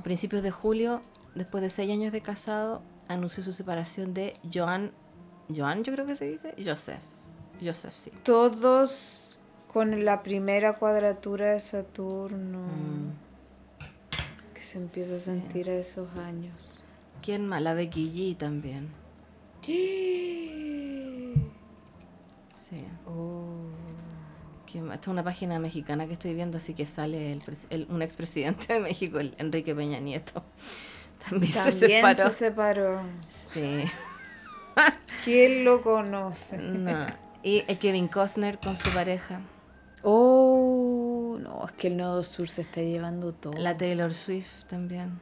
a principios de julio, después de seis años de casado, anunció su separación de Joan, Joan yo creo que se dice, Joseph, Joseph, sí. Todos con la primera cuadratura de Saturno. Mm. Que se empieza a sentir a esos años. ¿Quién más? La Becky G también. Sí. Oh. ¿Quién más? Esta es una página mexicana que estoy viendo, así que sale el, el- un expresidente de México, el Enrique Peña Nieto. También, se separó. se separó. Sí. ¿Quién lo conoce? No. Y el Kevin Costner con su pareja. Oh, no, es que el nodo sur se está llevando todo. La Taylor Swift también.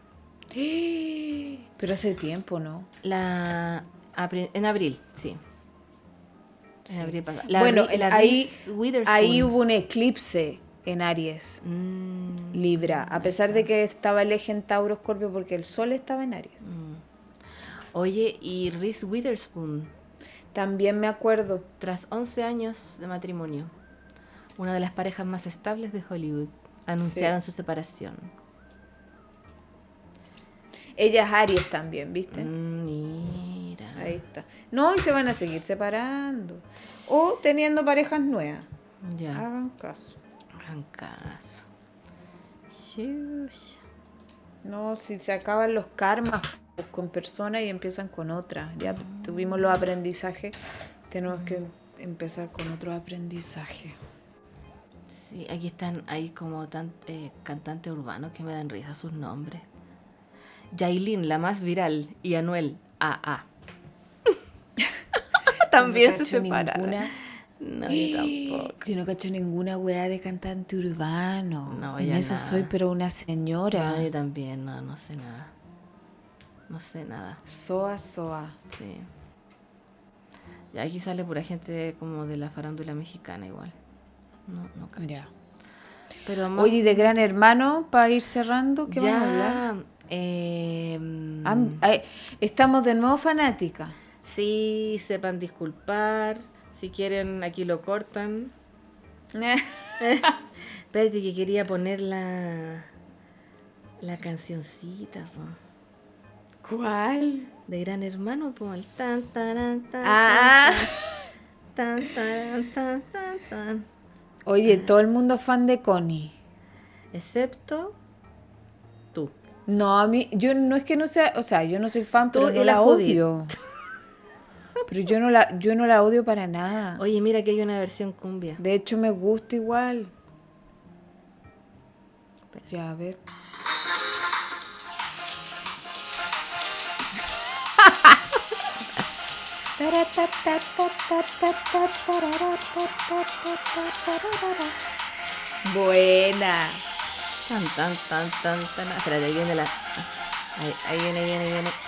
Pero hace tiempo, ¿no? La en abril, sí. En Sí. abril pasado. La bueno, Ri- la ahí, ahí hubo un eclipse en Aries, Mm, Libra, a pesar de que estaba el eje en Tauro Escorpio porque el sol estaba en Aries. mm. Oye, y Reese Witherspoon, También me acuerdo. tras 11 años de matrimonio, una de las parejas más estables de Hollywood, anunciaron su separación. Ella es Aries también, ¿viste? Mm. Ahí está. No, y se van a seguir separando. O teniendo parejas nuevas. Ya. Hagan caso. Hagan caso. Shush. No, si se acaban los karmas con personas y empiezan con otras. Ya tuvimos los aprendizajes, tenemos que empezar con otros aprendizajes. Sí, aquí están ahí como tan, eh, cantantes urbanos que me dan risa sus nombres. Yailin, la más viral, y Anuel, AA. También No se separaron. ninguna- No, yo tampoco. Yo no cacho ninguna weá de cantante urbano. No, en ya eso nada. soy pero una señora. No, yo también, no, no sé nada. No sé nada, Soa, soa. sí. Y aquí sale pura gente como de la farándula mexicana igual. No, no cacho. Ya. Pero vamos- Oye, de Gran Hermano, para ir cerrando, ¿qué vamos a hablar? ya, eh, estamos de nuevo fanática. Sí, sepan disculpar. Si quieren, aquí lo cortan. Espérate que quería poner la, la cancioncita. po. ¿Cuál? De Gran Hermano, pues el tan, taran, tan, Ah. tan, tan, tan, tan, tan. Oye, todo el mundo fan de Connie. Excepto tú. No, a mí, yo no es que no sea, o sea, yo no soy fan, Tú pero no la la odio. Pero yo no la, yo no la odio para nada. Oye, mira que hay una versión cumbia. De hecho, me gusta igual. Ya, a ver. Buena. Tan, tan, tan, tan, tan. Espérate, ahí viene la. Ahí, ahí viene, ahí viene, ahí viene.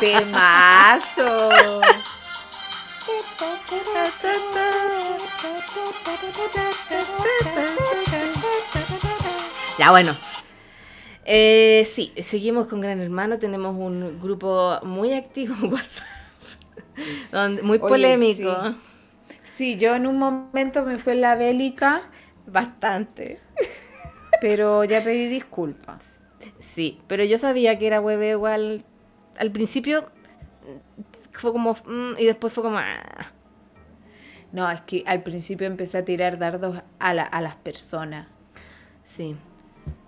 Temazo. Ya, bueno. Eh, sí, seguimos con Gran Hermano. Tenemos un grupo muy activo en WhatsApp. donde- muy Oye, polémico. Sí, yo en un momento me fue la bélica, Bastante. pero ya pedí disculpas. Sí, pero yo sabía que era hueve igual. Al principio fue como. mm, y después fue como. ah. No, es que al principio empecé a tirar dardos a, la- a las personas. Sí,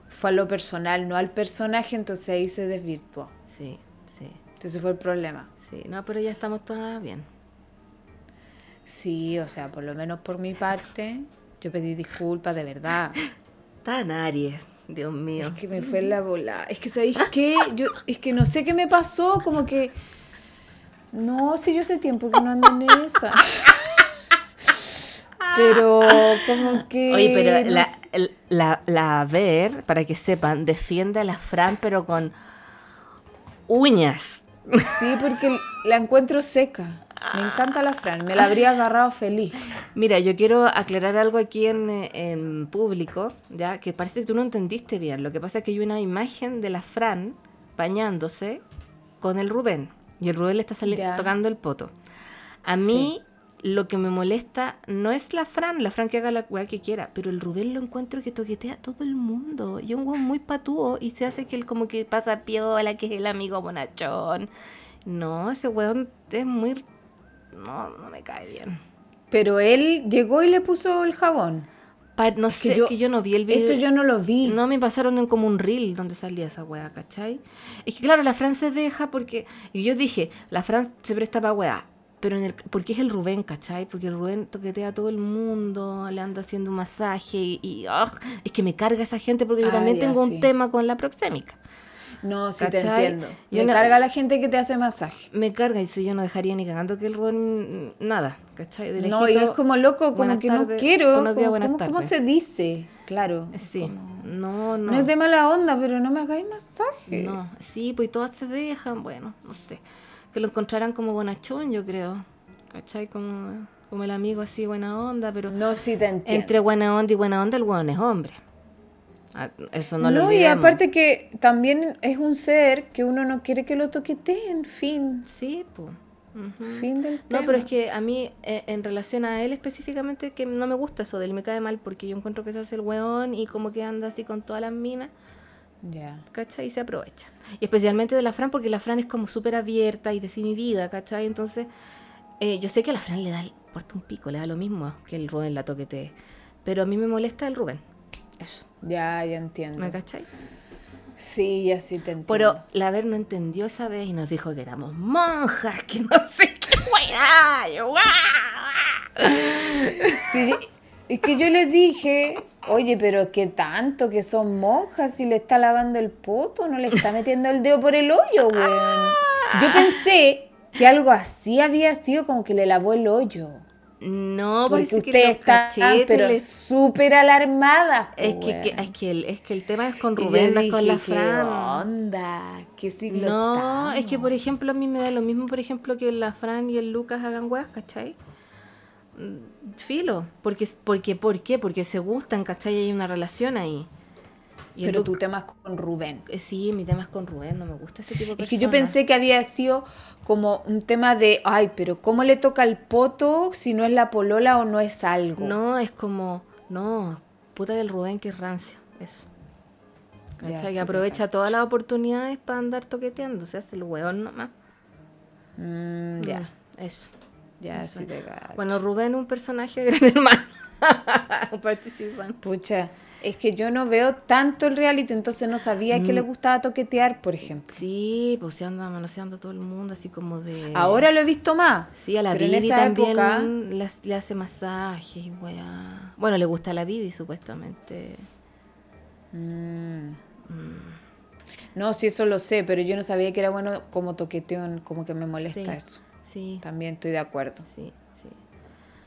Fue a lo personal, no al personaje, entonces ahí se desvirtuó. sí, sí. Entonces fue el problema. Sí, no, pero ya estamos todas bien. Sí, o sea, por lo menos por mi parte, yo pedí disculpas de verdad. Tan Aries, Dios mío. Es que me fue la bola. Es que, ¿sabéis qué? Yo, es que no sé qué me pasó, como que... No, si yo hace tiempo que no ando en esa. Pero como que... Oye, pero no la, el- la, la Ver, para que sepan, defiende a la Fran, pero con uñas. Sí, porque la encuentro seca. Me encanta la Fran, me la habría agarrado feliz. Mira, yo quiero aclarar algo aquí en, en público, ya que parece que tú no entendiste bien. Lo que pasa es que hay una imagen de la Fran bañándose con el Rubén y el Rubén le está sali- Ya. tocando el poto. A mí lo que me molesta no es la Fran, la Fran que haga la weá que quiera, pero el Rubén lo encuentro que toquetea a todo el mundo. Y es un weón muy patúo y se hace que él como que pasa piola, que es el amigo bonachón. No, ese weón es muy... No, no me cae bien. Pero él llegó y le puso el jabón. Pa- no que sé, yo- que yo no vi el video. Eso yo no lo vi. No, me pasaron en como un reel donde salía esa wea, ¿cachai? Es que claro, la Fran se deja porque... Y yo dije, la Fran se presta para wea. Pero en el, porque es el Rubén, ¿cachai? Porque el Rubén toquetea a todo el mundo, le anda haciendo un masaje y... y, ah, es que me carga esa gente porque yo Ah, también ya, tengo sí. un tema con la proxémica. No, sí te entiendo. Y Me una- carga la gente que te hace masaje. Me carga y si yo no dejaría ni cagando que el Rubén... Nada, ¿cachai? De No, y lejito, es como loco, como que no quiero. buenos días, buenas ¿cómo, se dice? Claro. Sí, como- no, no. No es de mala onda, pero no me hagáis masaje. No, sí, pues todas se dejan, bueno, no sé. Que lo encontrarán como bonachón, yo creo. ¿Cachai? Como, como el amigo así, buena onda, pero No, sí te entiendo. entre buena onda y buena onda, el weón es hombre. Eso no, No, lo y olvidemos. aparte que también es un ser que uno no quiere que lo toqueteen, fin. Sí, pues. Fin del tema. No, pero es que a mí, eh, en relación a él específicamente, que no me gusta eso de él, me cae mal porque yo encuentro que se hace el weón y como que anda así con todas las minas. Ya. ¿cachai? Y se aprovecha. Y especialmente de la Fran, porque la Fran es como súper abierta y desinhibida, ¿cachai? Entonces, eh, yo sé que a la Fran le da el puerto un pico, le da lo mismo que el Rubén la toquetee. Pero a mí me molesta el Rubén. Eso, Ya, ya entiendo. ¿me cachai? Sí, ya sí te entiendo. Pero la Ver no entendió esa vez y nos dijo que éramos monjas, que no sé qué. Sí, es que yo le dije, oye, pero qué tanto que son monjas si le está lavando el poto, no le está metiendo el dedo por el hoyo, weón. Yo pensé que algo así había sido como que le lavó el hoyo. No, Porque parece que ustedes los están cachetes pero súper alarmadas. Es po, que, que- es, que el, es que el tema es con Rubén, no es con la dije, ¿qué Fran. onda? ¿Qué siglo No, es que por ejemplo a mí me da lo mismo, por ejemplo, que la Fran y el Lucas hagan weas, ¿cachai? Mm, Filo, porque, porque, ¿por qué? Porque se gustan, ¿cachai? Hay una relación ahí. Y Pero tu tema es con Rubén. eh, Sí, mi tema es con Rubén, no me gusta ese tipo de Es que yo pensé que había sido como un tema de, ay, pero ¿cómo le toca el poto si no es la polola o no es algo? No, es como, no, puta del Rubén que es rancio, eso. Ya, sí Que aprovecha todas las oportunidades para andar toqueteando. Se hace el hueón nomás. Mm, ya, Eso. ya, eso. sí te. Bueno, Rubén un personaje de Gran Hermano. un participante. Pucha, es que yo no veo tanto el reality, entonces no sabía que le Mm. gustaba toquetear, por ejemplo. Sí, pues se anda manoseando todo el mundo, así como de... Ahora lo he visto más. Sí, a la Vivi también época- le, le hace masajes y weá. Bueno, le gusta a la Vivi, supuestamente. Mm. Mm, No, sí, eso lo sé, pero yo no sabía que era bueno como toqueteón, como que me molesta Sí. eso. Sí, También estoy de acuerdo. sí,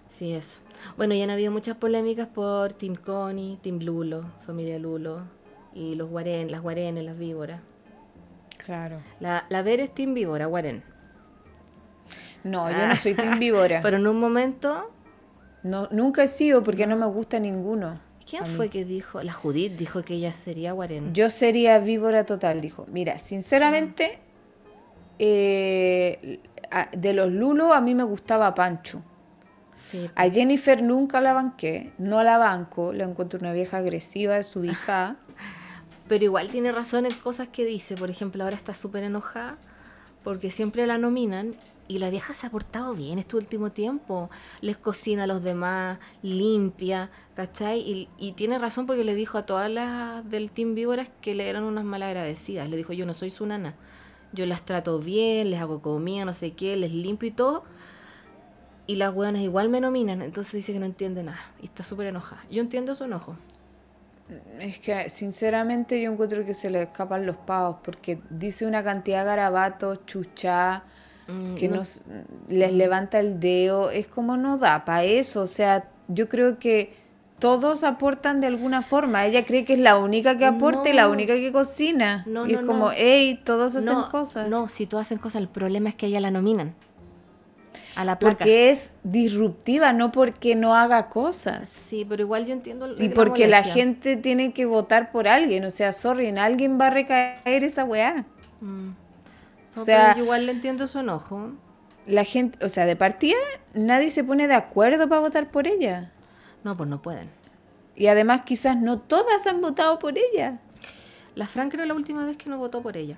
sí. Eso. Bueno, ya han habido muchas polémicas por Team Connie, Team Lulo, familia Lulo, y los guarén, las guarenes, las víboras. Claro. La, la Ver es Team Víbora, guarén. No, yo no soy team víbora. Pero en un momento, No, nunca he sido porque no me gusta ninguno. ¿quién fue que dijo? La Judith dijo que ella sería guarén. Yo sería víbora total, dijo. Mira, sinceramente, eh, de los Lulos a mí me gustaba Pancho. Sí, A Jennifer nunca la banqué, no la banco, la encuentro una vieja agresiva, desubicada. Pero igual tiene razón en cosas que dice. Por ejemplo, ahora está súper enojada porque siempre la nominan y la vieja se ha portado bien este último tiempo. Les cocina a los demás, limpia, ¿cachai? Y, y tiene razón porque le dijo a todas las del Team Víboras que le eran unas malagradecidas. Le dijo, yo no soy su nana. Yo las trato bien, les hago comida, no sé qué, les limpio y todo. Y las hueonas igual me nominan. Entonces dice que no entiende nada. Y está súper enojada. Yo entiendo su enojo. Es que sinceramente yo encuentro que se le escapan los pavos porque dice una cantidad de garabatos, chuchá, Mm, que no- nos les levanta el dedo, es como no da para eso, o sea, yo creo que todos aportan de alguna forma, ella cree que es la única que aporta y la No. única que cocina, No, y no, es como, no. hey, todos hacen no, cosas. No, si todos hacen cosas, el problema es que a ella la nominan. A la placa. porque es disruptiva, no porque no haga cosas. Sí, pero igual yo entiendo. Y porque la gente tiene que votar por alguien, o sea, sorry, en alguien va a recaer esa weá. Mm. O sea- yo igual le entiendo su enojo. La gente, o sea, de partida, nadie se pone de acuerdo para votar por ella. No, pues no pueden. Y además quizás no todas han votado por ella. La Fran creo la última vez que no votó por ella.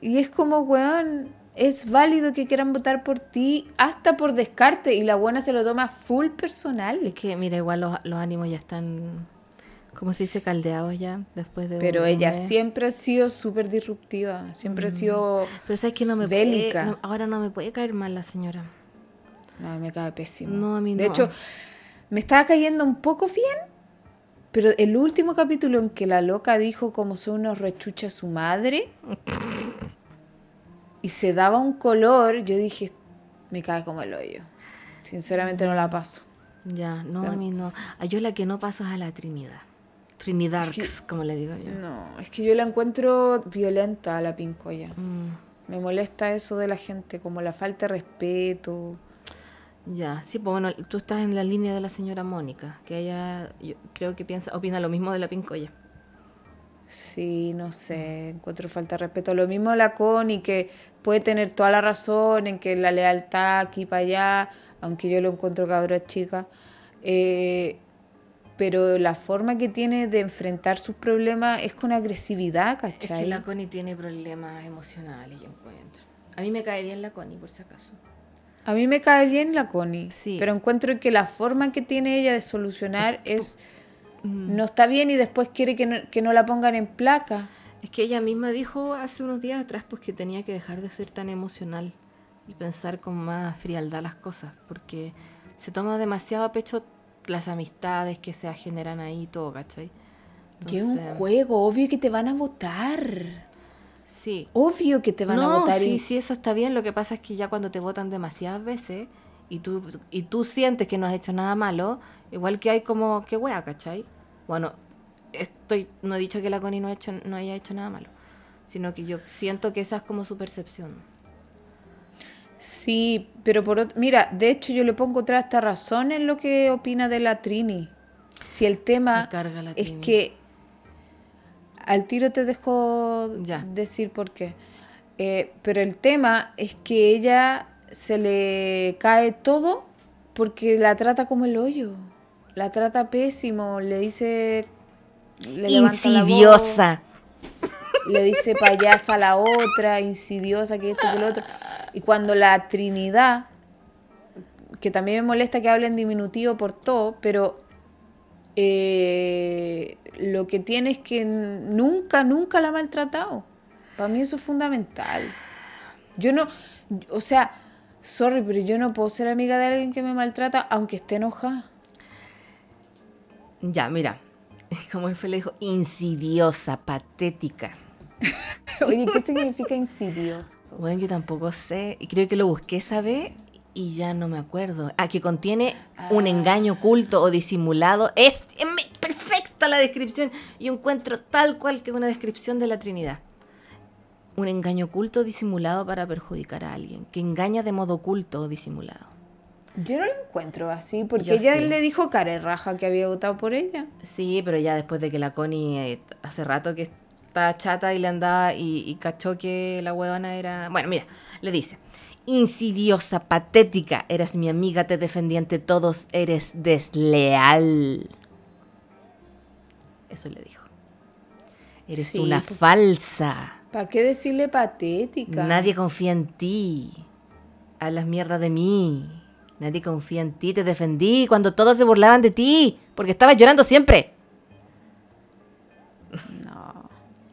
Y es como, weón, es válido que quieran votar por ti hasta por descarte y la buena se lo toma full personal. Es que, mira, igual los, los ánimos ya están, ¿cómo se dice? Caldeados ya, después de Pero ella mes. siempre ha sido súper disruptiva, siempre ha sido Pero sabes que no me bélica. puede, no- ahora no me puede caer mal la señora. No, me cae pésimo. No, a mí De no. hecho, me estaba cayendo un poco bien, pero el último capítulo en que la loca dijo como son unos rechuchas su madre y se daba un color, yo dije, me cae como el hoyo. Sinceramente no la paso. Ya, no, a mí no. A yo la que no paso es a la Trinidad. Trinidarks, como le digo yo. No, es que yo la encuentro violenta a la pincoya. Mm, Me molesta eso de la gente, como la falta de respeto. ya, sí, pues bueno, tú estás en la línea de la señora Mónica, que ella yo creo que piensa, opina lo mismo de la Pincoya. Sí, no sé, encuentro falta de respeto. Lo mismo la Connie, que puede tener toda la razón en que la lealtad aquí para allá, aunque yo lo encuentro cabra chica. eh, pero la forma que tiene de enfrentar sus problemas es con agresividad, Es ¿cachai? que la Connie tiene problemas emocionales, yo encuentro. A mí me cae bien la Connie, por si acaso. A mí me cae bien la Connie, Sí. pero encuentro que la forma que tiene ella de solucionar es. No está bien y después quiere que no, que no la pongan en placa. Es que ella misma dijo hace unos días atrás pues que tenía que dejar de ser tan emocional y pensar con más frialdad las cosas, porque se toma demasiado a pecho las amistades que se generan ahí y todo, ¿cachai? Que es un Entonces, juego, obvio que te van a votar. Sí. Obvio que te van a votar. sí, y- sí, eso está bien. Lo que pasa es que ya cuando te votan demasiadas veces y tú, y tú sientes que no has hecho nada malo, igual que hay como, qué wea, ¿cachai? Bueno, estoy, no he dicho que la Connie no, ha hecho, no haya hecho nada malo, sino que yo siento que esa es como su percepción. Sí, pero por otro, mira, de hecho yo le pongo otra esta razón en lo que opina de la Trini. Si el tema la es Trini. que al tiro te dejo Ya. decir por qué. Eh, pero el tema es que ella se le cae todo porque la trata como el hoyo. La trata pésimo, le dice... Le levanta la voz. Insidiosa. le dice payasa a la otra, insidiosa, que esto, que lo otro. Y cuando la Trinidad, que también me molesta que hablen diminutivo por todo, pero eh, lo que tiene es que nunca, nunca la ha maltratado. Para mí eso es fundamental. Yo no, o sea, sorry, pero yo no puedo ser amiga de alguien que me maltrata aunque esté enojada. Ya, mira, como él fue, le dijo, insidiosa, patética. Oye, ¿qué significa insidioso? Bueno, yo tampoco sé. Creo que lo busqué esa vez y ya no me acuerdo. Ah, que contiene un ah. engaño oculto o disimulado. Es, perfecta la descripción. Y encuentro tal cual que una descripción de la Trinidad. Un engaño oculto o disimulado para perjudicar a alguien. Que engaña de modo oculto o disimulado. Yo no lo encuentro así, porque ella le dijo cara raja que había votado por ella. Sí, pero ya después de que la Connie eh, hace rato que chata y le andaba y, cachó que la huevona era... Bueno, mira, le dice, insidiosa, patética, eras mi amiga, te defendí ante todos, eres desleal. Eso le dijo. Eres una falsa. ¿Para qué decirle patética? Nadie confía en ti. las mierdas de mí. Nadie confía en ti, te defendí cuando todos se burlaban de ti, porque estabas llorando siempre.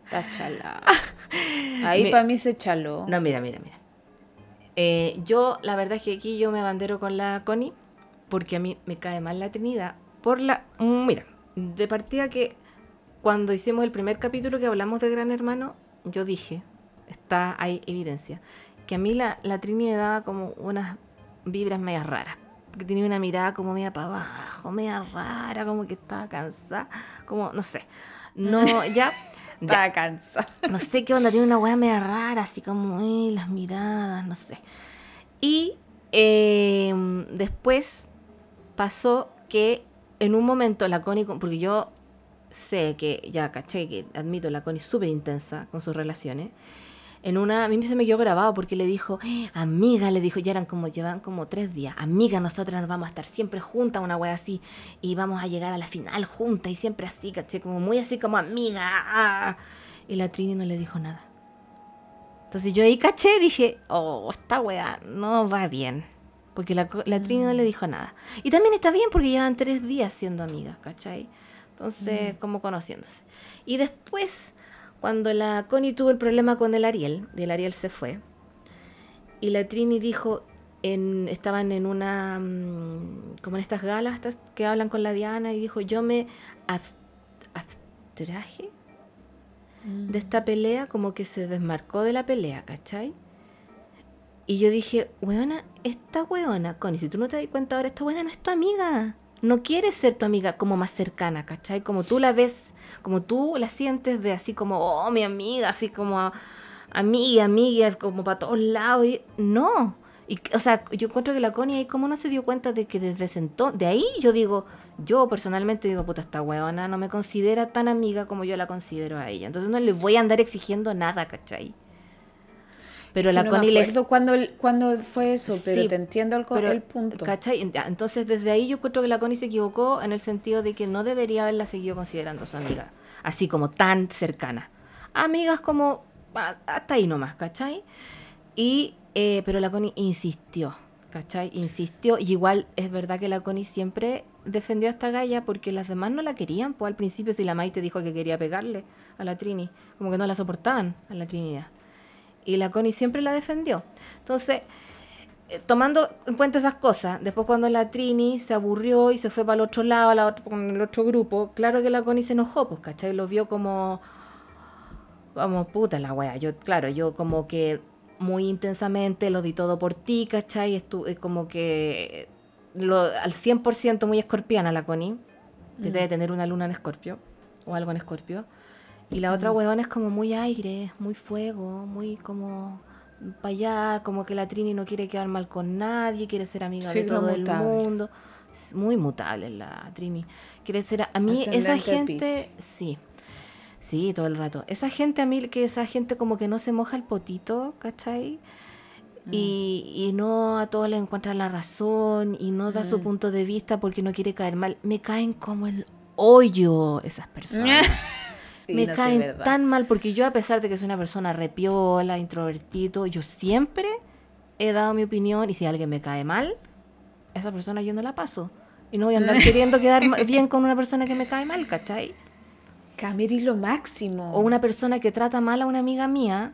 Está Ahí para mí se chaló. No, mira, mira, mira. Eh, yo, la verdad es que aquí yo me bandero con la Connie, porque a mí me cae mal la Trinidad. Por la. Mm, mira, de partida que cuando hicimos el primer capítulo que hablamos de Gran Hermano, yo dije, está, hay evidencia, que a mí la, la Trini me daba como unas vibras medias raras. Que tenía una mirada como media para abajo, media rara, como que estaba cansada, como, no sé. No, ya. Estaba cansada. No sé qué onda, tiene una weá media rara, así como eh, las miradas, no sé. Y em, después pasó que en un momento la Connie, porque yo sé que, ya caché que admito, la Connie es súper intensa con sus relaciones en una, a mí se me quedó grabado porque le dijo, amiga, le dijo, ya eran como, llevan como tres días, amiga, nosotras nos vamos a estar siempre juntas, una wea así, y vamos a llegar a la final juntas y siempre así, caché, como muy así como amiga. Y la Trini no le dijo nada. Entonces yo ahí caché, dije, oh, esta wea no va bien. Porque la, la Trini no le mm. dijo nada. Y también está bien porque llevan tres días siendo amigas, ¿cachai? Entonces, mm. como conociéndose. Y después cuando la Connie tuvo el problema con el Ariel, y el Ariel se fue, y la Trini dijo, en, estaban en una, mm, como en estas galas que hablan con la Diana, y dijo, yo me abstraje de esta mm. pelea, como que se desmarcó de la pelea, ¿cachai? Y yo dije, weona, esta weona, Connie, si tú no te das cuenta ahora, esta weona no es tu amiga no quiere ser tu amiga como más cercana, ¿cachai? Como tú la ves, como tú la sientes de así como, oh, mi amiga, así como amiga, amiga, como para todos lados. Y, no. Y, o sea, yo encuentro que la Connie ahí como no se dio cuenta de que desde entonces, de ahí yo digo, yo personalmente digo, puta, esta weona no me considera tan amiga como yo la considero a ella. Entonces no le voy a andar exigiendo nada, ¿cachai? Pero la no Connie me acuerdo fue eso, pero te entiendo el, el punto. ¿Cachai? Entonces, desde ahí yo creo que la Connie se equivocó en el sentido de que no debería haberla seguido considerando su amiga, así como tan cercana. Amigas como hasta ahí nomás, ¿cachai? Y, eh, pero la Connie insistió, ¿cachai? Insistió, y igual es verdad que la Connie siempre defendió a esta galla porque las demás no la querían, pues al principio si la Maite dijo que quería pegarle a la Trini, como que no la soportaban a la Trinidad. Y la Connie siempre la defendió. Entonces, eh, tomando en cuenta esas cosas, después cuando la Trini se aburrió y se fue para el otro lado, la con el otro grupo, claro que la Connie se enojó, pues, ¿cachai? Lo vio como, como puta la wea. Yo, claro, yo como que muy intensamente lo di todo por ti, ¿cachai? Estuve como que lo, al 100% muy escorpiana la Connie, que mm. debe tener una luna en escorpio, o algo en escorpio. Y la otra huevona es como muy aire, muy fuego, muy como para allá, como que la Trini no quiere quedar mal con nadie, quiere ser amiga de todo el mundo. Es muy mutable la Trini. Quiere ser a, mí esa gente, sí. Sí, todo el rato. Esa gente a mí que esa gente como que no se moja el potito, ¿cachai? Y, mm. y, no a todos le encuentra la razón y no da su mm. punto de vista porque no quiere caer mal. Me caen como el hoyo esas personas. Sí, me no, caen tan mal porque yo a pesar de que soy una persona repiola, introvertido, yo siempre he dado mi opinión y si alguien me cae mal, esa persona yo no la paso. Y no voy a andar queriendo quedar bien con una persona que me cae mal, ¿cachai? Camiri lo máximo. O una persona que trata mal a una amiga mía,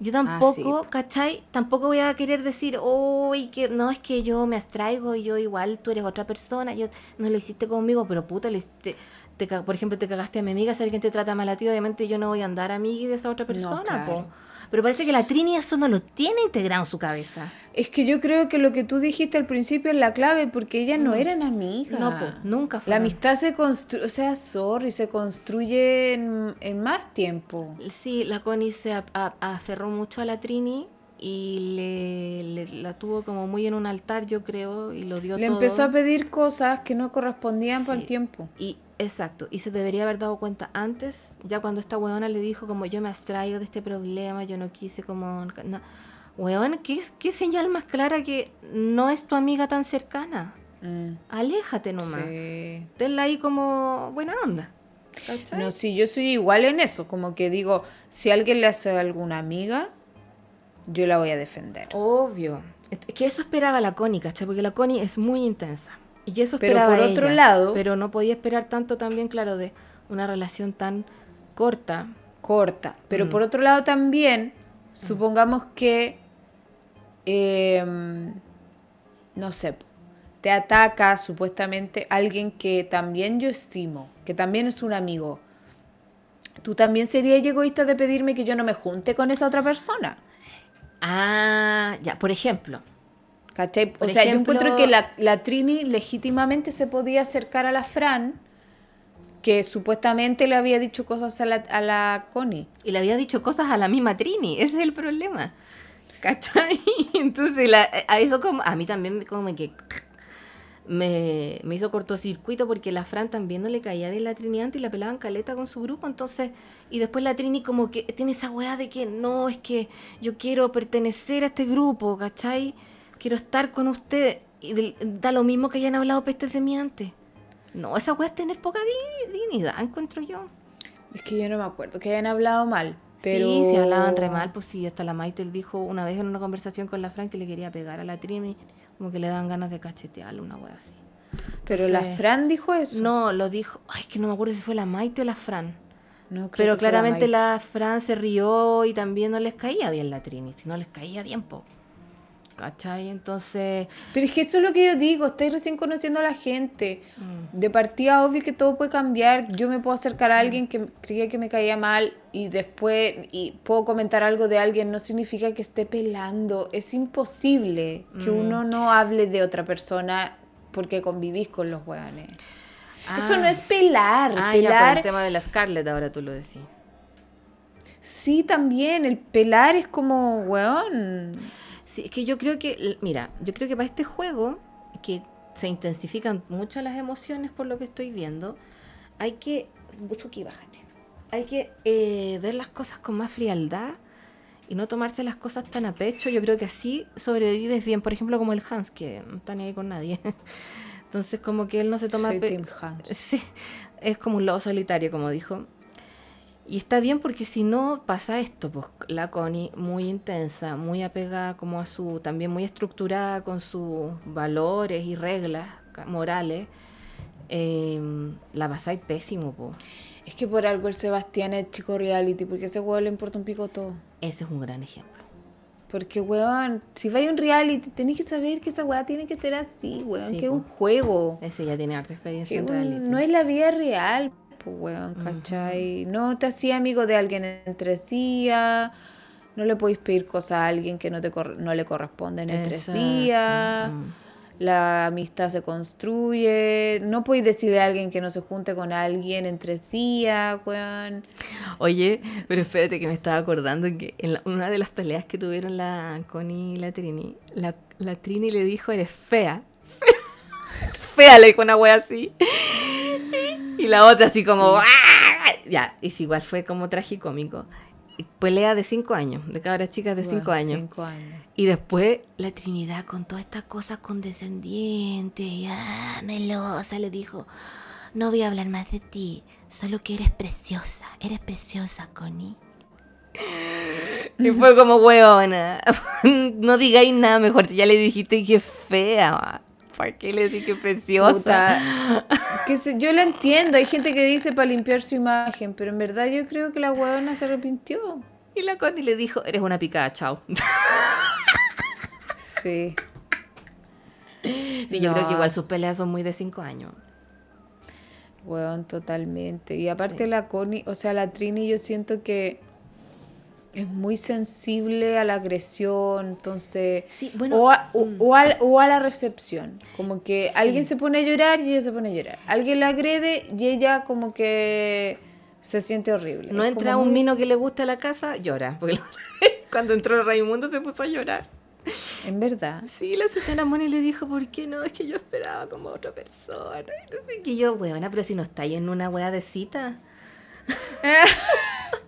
yo tampoco, ¿cachai? Tampoco voy a querer decir, uy, que no, es que yo me abstraigo y yo igual, tú eres otra persona, yo no lo hiciste conmigo, pero puta, lo hiciste, te por ejemplo, te cagaste a mi amiga, si alguien te trata mal a ti, obviamente yo no voy a andar amiga de esa otra persona, claro. po. Pero parece que la Trini eso no lo tiene integrado en su cabeza. Es que yo creo que lo que tú dijiste al principio es la clave, porque ellas no eran amigas. Mm. No, po, nunca La fueron. amistad se construye, o sea, sorry, se construye en, en más tiempo. Sí, la Connie se a- a- aferró mucho a la Trini y le, le- la tuvo como muy en un altar, yo creo, y lo dio Le todo. empezó a pedir cosas que no correspondían para el Sí. tiempo. Y exacto, y se debería haber dado cuenta antes, ya cuando esta weona le dijo como yo me abstraigo de este problema, yo no quise como... No. Weón, ¿qué, qué señal más clara que no es tu amiga tan cercana? Mm, Aléjate nomás. sí. Tenla ahí como buena onda. ¿cachai? No, sí, yo soy igual en eso, como que digo, si alguien le hace a alguna amiga, yo la voy a defender. Obvio. Es que eso esperaba la Connie, ¿cachai? Porque la Connie es muy intensa. Y eso Pero esperaba por otro ella, lado- Pero no podía esperar tanto también, claro, de una relación tan corta. corta. Pero Mm. por otro lado también, supongamos que, em, no sé, te ataca supuestamente alguien que también yo estimo, que también es un amigo. ¿Tú también serías egoísta de pedirme que yo no me junte con esa otra persona? Ah, ya, por ejemplo. ¿Cachai? Por o sea, ejemplo- yo encuentro que la, la Trini legítimamente se podía acercar a la Fran, que supuestamente le había dicho cosas a la, a la Connie. Y le había dicho cosas a la misma Trini, ese es el problema. ¿Cachai? Entonces, la- a eso como, a mí también me- como que me, me hizo cortocircuito porque la Fran también no le caía bien la Trini antes y la pelaban caleta con su grupo, entonces, y después la Trini como que tiene esa weá de que no, es que yo quiero pertenecer a este grupo, ¿cachai? Quiero estar con ustedes. Y da lo mismo que hayan hablado pestes de mí antes. No, esa weá es tener poca di- dignidad, encuentro yo. Es que yo no me acuerdo que hayan hablado mal. Pero... Sí, se hablaban re mal, pues sí, hasta la Maitel dijo una vez en una conversación con la Fran que le quería pegar a la Trini, como que le dan ganas de cachetearle, una wea así. Pero la Fran dijo eso. No, lo dijo, ay, es que no me acuerdo si fue la Maite o la Fran. No, creo Pero que fue claramente Maite. la, Fran se rió y también no les caía bien la Trini, si no les caía bien, po. ¿Cachai? Entonces, Pero es que eso es lo que yo digo, estáis recién conociendo a la gente. Mm. De partida, obvio que todo puede cambiar. Yo me puedo acercar a alguien que creía que me caía mal y después y puedo comentar algo de alguien, no significa que esté pelando. Es imposible que Mm. uno no hable de otra persona porque convivís con los hueones. Eso Ah. no es pelar. ah, ya por pelar, el tema de la Scarlett ahora tú lo decís. sí, también. El pelar es como, weón. Sí, es que yo creo que, mira, yo creo que para este juego, que se intensifican mucho las emociones por lo que estoy viendo, hay que, Suki, bájate, hay que eh, ver las cosas con más frialdad y no tomarse las cosas tan a pecho. Yo creo que así sobrevives bien, por ejemplo, como el Hans, que no está ni ahí con nadie. Entonces, como que él no se toma... Soy Team Hans. Sí, es como un lobo solitario, como dijo. Y está bien porque si no pasa esto, pues la Connie muy intensa, muy apegada como a su, también muy estructurada con sus valores y reglas morales, eh, la pasáis pésimo, pues. Es que por algo el Sebastián es chico reality, porque a ese hueón le importa un pico todo. Ese es un gran ejemplo. Porque, weón, si vais a un reality, tenéis que saber que esa weá tiene que ser así, weón, Sí, que es un juego. Ese ya tiene harta experiencia Que en reality. no es la vida real, pues, weón, ¿cachai? No te hacía amigo de alguien en tres días, no le podéis pedir cosas a alguien que no, te no le corresponden en tres días. La amistad se construye. No podéis decirle a alguien que no se junte con alguien en tres días, weón. Oye, pero espérate que me estaba acordando que en la- una de las peleas que tuvieron la Connie y la Trini, la, la Trini le dijo, eres fea. fea, le dijo una wea así. Y la otra así como, "¡Ah!". Ya, y si igual fue como tragicómico. Pelea de cinco años, de cabras chicas de cinco años. Cinco años. Y después la Trinidad con todas estas cosas condescendientes y ah, melosa le dijo, no voy a hablar más de ti, solo que eres preciosa, eres preciosa, Connie. Y fue como, weona, no digáis nada mejor, si ya le dijiste que es fea. ¿Para qué le dije preciosa? Que se- yo la entiendo, hay gente que dice para limpiar su imagen, pero en verdad yo creo que la huevona se arrepintió. Y la Connie le dijo, eres una picada, chao. Sí. Sí, yo No. creo que igual sus peleas son muy de 5 años. Weón, totalmente. Y aparte Sí. la Connie, o sea, la Trini yo siento que es muy sensible a la agresión, entonces... Sí, bueno, o, a, o- mm. o al- o a la recepción. Como que Sí. alguien se pone a llorar y ella se pone a llorar. Alguien la agrede y ella como que se siente horrible. No Es entra un muy- mino que le guste a la casa, llora. Porque cuando entró Raimundo se puso a llorar. En verdad. Sí, la señora Moni le dijo, ¿por qué no? Es que yo esperaba como otra persona. Y no sé yo, weona, pero si no estáis en una wea de cita.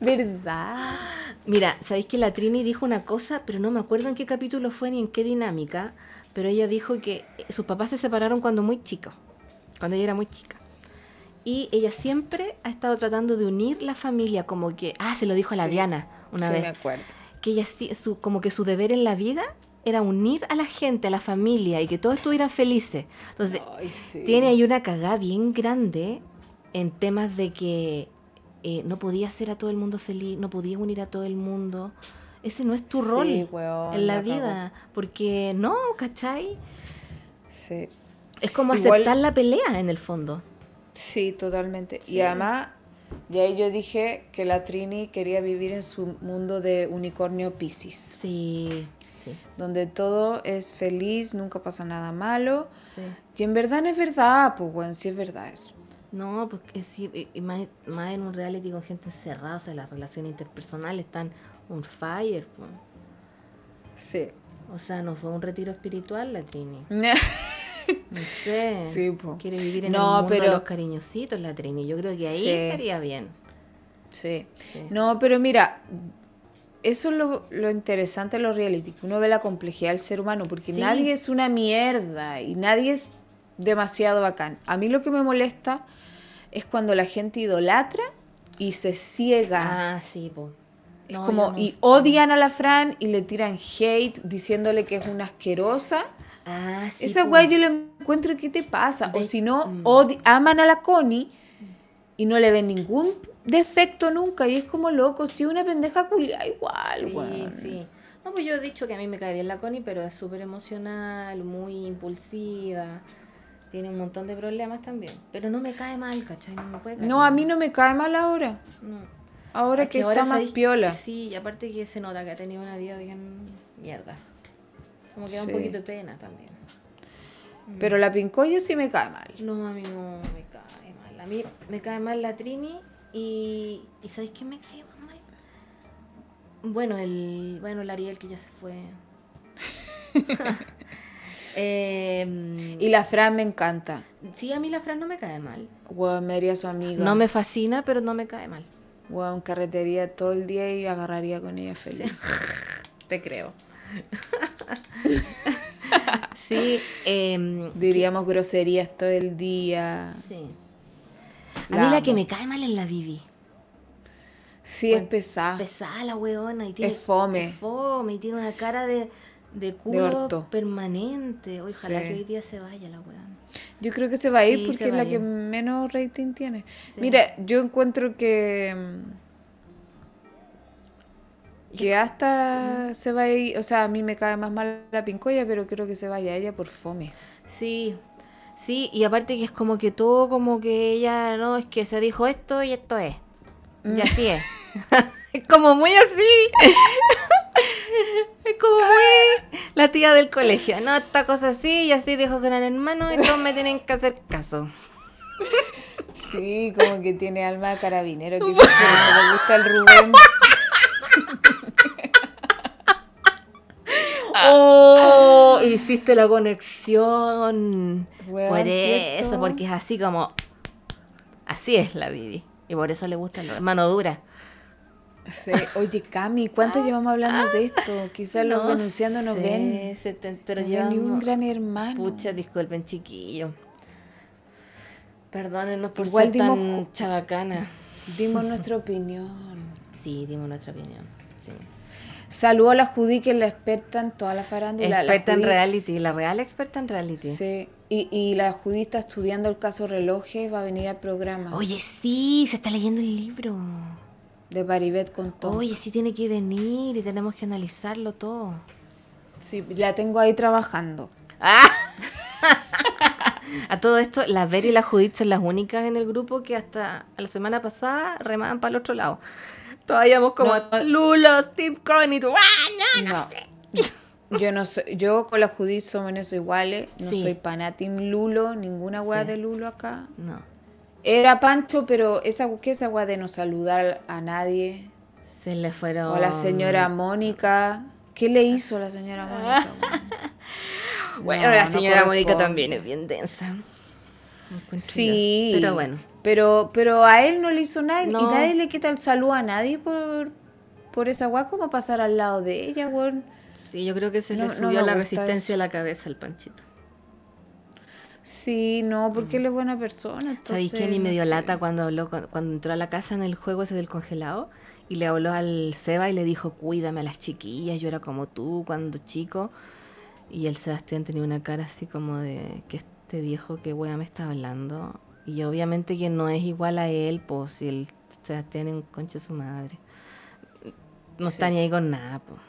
¿Verdad? Mira, sabéis que la Trini dijo una cosa, pero no me acuerdo en qué capítulo fue ni en qué dinámica, pero ella dijo que sus papás se separaron cuando muy chica, cuando ella era muy chica. Y ella siempre ha estado tratando de unir la familia, como que, ah, se lo dijo a la Sí. Diana una sí, vez, me acuerdo. que ella su, como que su deber en la vida era unir a la gente, a la familia y que todos estuvieran felices. Entonces, Ay, sí. tiene ahí una cagada bien grande en temas de que eh, no podía hacer a todo el mundo feliz, no podía unir a todo el mundo. Ese no es tu Sí, rol weón, en la vida. Porque no, ¿cachai? Sí. Es como Igual- aceptar la pelea en el fondo. Sí, totalmente. Sí. Y además, ya ahí yo dije que la Trini quería vivir en su mundo de unicornio Pisces, Sí, sí, donde todo es feliz, nunca pasa nada malo. sí. Y en verdad no es verdad, pues bueno, sí es verdad eso. No, porque sí, y- y más, más en un reality con gente encerrada, o sea, las relaciones interpersonales están on fire. po. Sí. O sea, no fue un retiro espiritual la Trini. No sé. Sí, po. Quiere vivir en No, el mundo de pero- los cariñositos la Trini. Yo creo que ahí Sí. estaría bien. sí. Sí. No, pero mira, eso es lo, lo interesante de los reality, que uno ve la complejidad del ser humano, porque Sí. nadie es una mierda y nadie es demasiado bacán. A mí lo que me molesta es cuando la gente idolatra y se ciega. Ah, sí, po. Es No, como, no y sé. odian a la Fran y le tiran hate diciéndole que es una asquerosa. Ah, sí. Esa po. weá yo le encuentro, ¿qué te pasa? O si no, mm. aman a la Connie y no le ven ningún defecto nunca. Y es como loco, si una pendeja culia igual, Sí, sí. No, pues yo he dicho que a mí me cae bien la Connie, pero es súper emocional, muy impulsiva. Tiene un montón de problemas también. Pero no me cae mal, ¿cachai? No me puede caer No, mal. a mí no me cae mal ahora. No. Ahora Es que, ahora está más piola. Sí, y aparte que se nota que ha tenido una vida bien mierda. Como que da un poquito de pena también. Pero la pincoya sí me cae mal. No, a mí no me cae mal. A mí me cae mal la Trini y. ¿Y sabéis quién me cae más mal? Bueno, el. Bueno, el Ariel que ya se fue. Em, Y la Fran me encanta. sí, a mí la Fran no me cae mal. Weón, me haría su amiga. No me fascina, pero no me cae mal. Weón, carretería todo el día y agarraría con ella feliz. Te creo. sí, em, Diríamos groserías todo el día. sí. A mí la amo. que me cae mal es la Vivi. Sí, es pesada. pesada la weona y tiene Es fome. es fome y tiene una cara de, de culo permanente. Ojalá Sí. que hoy día se vaya la weona. Yo creo que se va a ir Sí, porque es la que menos rating tiene. Sí. Mira, yo encuentro que mm, que hasta se va a ir, o sea, a mí me cae más mal la pincoya, pero creo que se vaya ella por fome. Sí, sí, y aparte que es como que todo como que ella, no, es que se dijo esto y esto es. Mm. Y así es. es como muy así. es como muy la tía del colegio. No, esta cosa así y así dijo gran hermano y todos me tienen que hacer caso. Sí, como que tiene alma de carabinero, que se le gusta el Rubén. ¡Oh! Hiciste la conexión. Weón, por eso, porque es así como. Así es la Bibi. Y por eso le gusta la mano dura. Sí. Oye, Cami, ¿cuánto llevamos hablando de esto? Quizás los venusianos no ven, seten- pero no ven ni un gran hermano. Pucha, disculpen, chiquillo. Perdónenos por Igual ser dimos tan chabacana. Dimos nuestra opinión. Sí, dimos nuestra opinión. Sí. Saludo a la Judy, que es la experta en toda la farándula. La Experta en Judy- reality, la real experta en reality. Sí. Y, y la Judy está estudiando el caso Relojes, va a venir al programa Oye, sí, se está leyendo el libro. De Paribet con todo. Oye, sí tiene que venir y tenemos que analizarlo todo. Sí, la tengo ahí trabajando. ¡Ah! A todo esto, la Ver y la Judith son las únicas en el grupo que hasta la semana pasada remaban para el otro lado. Todavía vamos como No. Lulo, Steve Cohen y tú. ¡Ah, no, no, No. sé! Yo no soy, yo con la Judith somos en eso iguales. No Sí. soy panatim Lulo, ninguna weá Sí. de Lulo acá. No. Era Pancho, pero esa que esa weá de no saludar a nadie. Se le fueron. O a la señora Mónica. ¿Qué le hizo la señora Mónica? Bueno, No, la no señora Mónica también es bien densa. Sí. yo. Pero bueno. Pero, pero a él no le hizo nada y nadie le quita el saludo a nadie por, por esa weá. ¿Cómo pasar al lado de ella, weón? Sí, yo creo que se le subió la resistencia eso. a la cabeza al panchito. Sí, no, porque él es buena persona. Mm. ¿Sabéis que a mí entonces, me no dio sé. lata cuando habló, cuando entró a la casa en el juego ese del congelado y le habló al Seba y le dijo, cuídame a las chiquillas, yo era como tú cuando chico. Y el Sebastián tenía una cara así como de que este viejo que wea me está hablando. Y obviamente que no es igual a él, pues si el Sebastián es un concha su madre. No está ni ahí con nada, pues.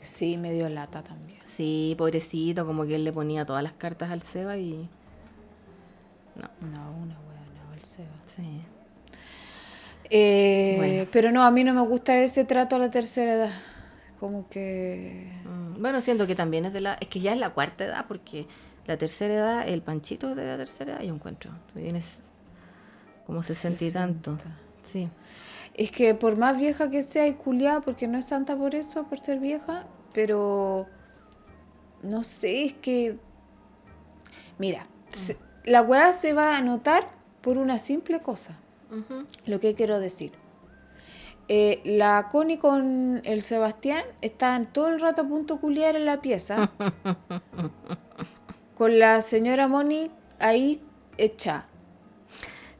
Sí, me dio lata también. Sí, pobrecito, como que él le ponía todas las cartas al Seba y... No, No, una wea, no, el Seba. sí. Eh, Bueno. Pero no, a mí no me gusta ese trato a la tercera edad. Como que... Mm, Bueno, siento que también es de la... Es que ya es la cuarta edad, porque la tercera edad, el panchito es de la tercera edad, yo encuentro. Tú tienes como sesenta y tanto. Sí. Es que por más vieja que sea y culiada, porque no es santa por eso, por ser vieja, pero no sé, es que mira, se- la weá se va a notar por una simple cosa. Lo que quiero decir. Eh, la Connie con el Sebastián estaban todo el rato a punto de culiar en la pieza. con la señora Moni ahí hecha.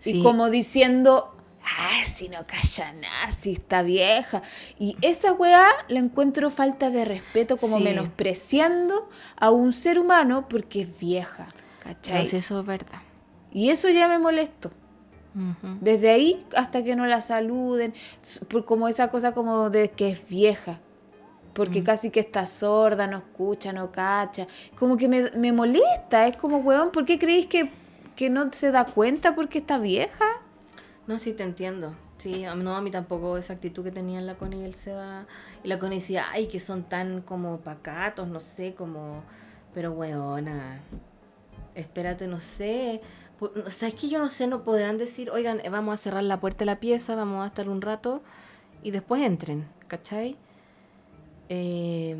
Sí. Y como diciendo, ah, si no calla nada, si está vieja. Y esa weá la encuentro falta de respeto, como Sí. menospreciando a un ser humano porque es vieja. ¿Cachai? No, eso es verdad. Y eso ya me molestó. Ujú. Desde ahí hasta que no la saluden, por como esa cosa como de que es vieja. Porque casi que está sorda, no escucha, no cacha. Como que me, me molesta. Es como, weón, ¿por qué creéis que, que no se da cuenta porque está vieja? No, sí, te entiendo. Sí, no, a mí tampoco esa actitud que tenían la Connie y el Seba. Y la Connie decía, ay, que son tan como pacatos, no sé, como... Pero, weona, espérate, no sé. Pu- O sea, es que yo no sé, no podrán decir, oigan, eh, vamos a cerrar la puerta de la pieza, vamos a estar un rato y después entren, ¿cachai? Eh,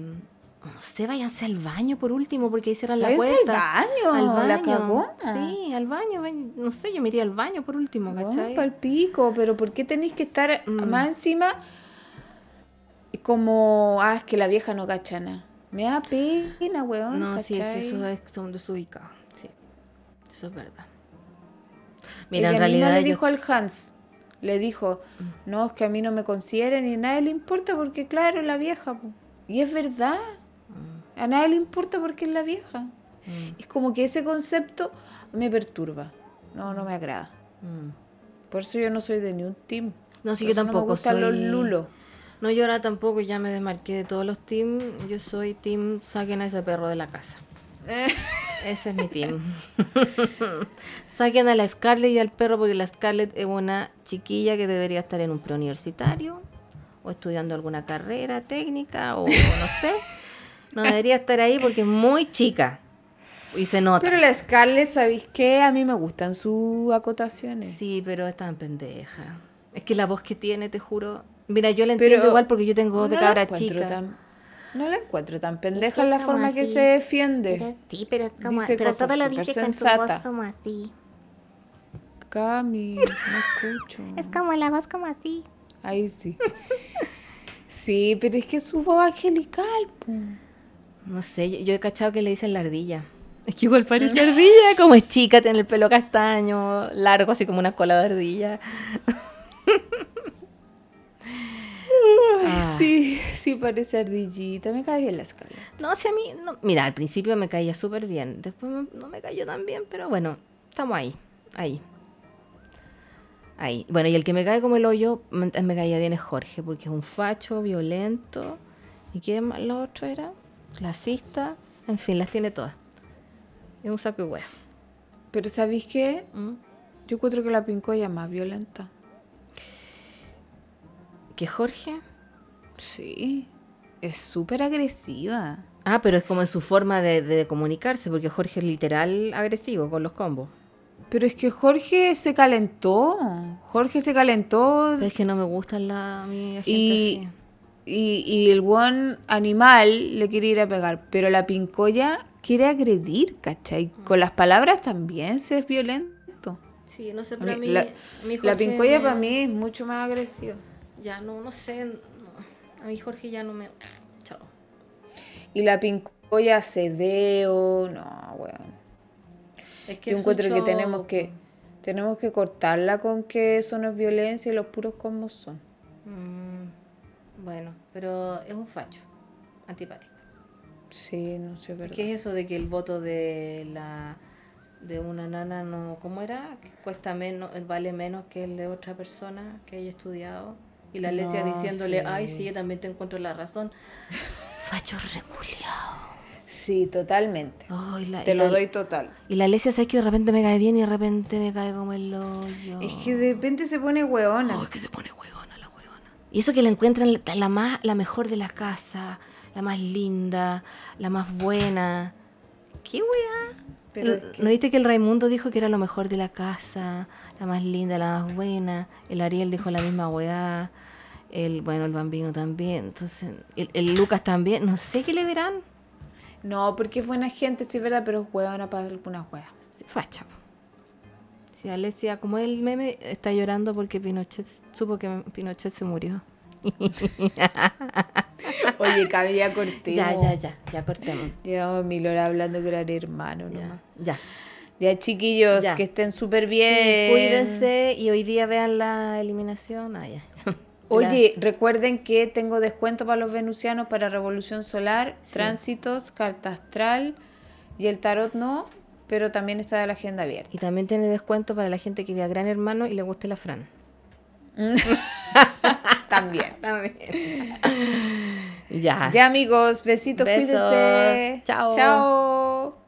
no sé, váyanse al baño por último, porque ahí cierran la Váyanse al puerta. baño, Al baño. la. Sí, al baño. ven- No sé, yo me iría al baño por último, ¿cachai? Para el pico, pero ¿por qué tenéis que estar Mm. más encima como, ah, es que la vieja no cacha nada? Me da pena, weón. No, sí, es- ¿cachai? eso es desubicado. Eso es verdad. Mira, en misma realidad. le yo- dijo al Hans, le dijo, no, es que a mí no me consideren y a nadie le importa porque, claro, es la vieja. po". Y es verdad. A nadie le importa porque es la vieja. Mm, Es como que ese concepto me perturba. No, no me agrada. mm. Por eso yo no soy de ni un team. No, sí, yo tampoco No me gustan soy. los lulos. No, yo ahora tampoco ya me desmarqué de todos los teams. Yo soy team saquen a ese perro de la casa. Ese es mi team. saquen a la Scarlett y al perro porque la Scarlett es una chiquilla que debería estar en un preuniversitario o estudiando alguna carrera técnica o no sé. No debería estar ahí porque es muy chica y se nota. Pero la Scarlett, ¿sabéis qué? A mí me gustan sus acotaciones. Sí, pero es tan pendeja. Es que la voz que tiene, te juro. Mira, yo la Pero entiendo igual porque yo tengo voz de no cabra chica. tan- no la encuentro tan Es pendeja que en la forma que se defiende. Pero, sí, pero, es como, Dice pero cosas todo lo dice con su sensata. voz como así. Cami, no escucho. Es como la voz como así. Ahí sí. Sí, pero es que es su voz angelical. po. No sé, yo, yo he cachado que le dicen la ardilla Es que igual parece ardilla, como es chica, tiene el pelo castaño, largo, así como una cola de ardilla. Ah. Sí, sí parece ardillita. Me cae bien la escala. No, si a mí, no, mira, al principio me caía súper bien, después me- no me cayó tan bien, pero bueno, estamos ahí, ahí. Ahí. Bueno, y el que me cae como el hoyo, me, me caía bien es Jorge, porque es un facho, violento. ¿Y qué más lo otro era? Clasista, en fin, las tiene todas. Es un saco de hueá. Pero ¿sabéis qué? ¿Mm? Yo encuentro que la pincoya es más violenta. ¿Que Jorge? Sí. Es súper agresiva. Ah, pero es como en su forma de, de comunicarse, porque Jorge es literal agresivo con los combos. Pero es que Jorge se calentó. Jorge se calentó. Pero es que no me gustan la, gente Y, así. y, y el buen animal le quiere ir a pegar. Pero la pincoya quiere agredir, ¿cachai? Con las palabras también se es violento. Sí, no sé, A pero a mí- la, pincoya me- para mí es mucho más agresiva. Ya, no, no sé. no. A mí Jorge ya no me... Chao. Y la pincoya cedeo, no, weón. Es que Yo encuentro que tenemos que tenemos que cortarla con que eso no es violencia y los puros como son. Mm, bueno, pero es un facho. Antipático. Sí, no sé, verdad. ¿Qué es eso de que el voto de la de una nana no... ¿Cómo era? Que cuesta menos, vale menos que el de otra persona que haya estudiado. Y la Alesia No, diciéndole, sí. ay, sí, yo también te encuentro la razón. Facho reculeado. Sí, totalmente. La- Te lo la- doy total. Y la Alesia, ¿sabes que de repente me cae bien y de repente me cae como el hoyo? Es que de repente se pone hueona. Ay, que se pone huevona la huevona. Y eso que la encuentran la, la más, la mejor de la casa, la más linda, la más buena. ¿Qué weá? Pero ¿No- es que- ¿No viste que el Raimundo dijo que era lo mejor de la casa, la más linda, la más buena? El Ariel dijo la misma weá. El, bueno, el Bambino también. Entonces, el, el Lucas también. No sé qué le verán. No, porque es buena gente, sí es verdad, pero es hueona para algunas hueas. Sí, Facha. Si Alesia, como el meme, está llorando porque Pinochet supo que Pinochet se murió. Oye, cabía cortemos. Ya, ya, ya, ya cortemos. Llevamos mil horas hablando que eran hermanos Ya, nomás. ya. Ya, chiquillos, Ya. que estén súper Sí, bien. cuídense y hoy día vean la eliminación. Ah, ya. Oye, recuerden que tengo descuento para los venusianos para Revolución Solar, Sí. Tránsitos, Carta Astral y el Tarot no, pero también está de la agenda abierta. Y también tiene descuento para la gente que vea Gran Hermano y le guste la Fran. También. También. ya. Ya amigos, besitos, Besos. cuídense. Chao. Chao.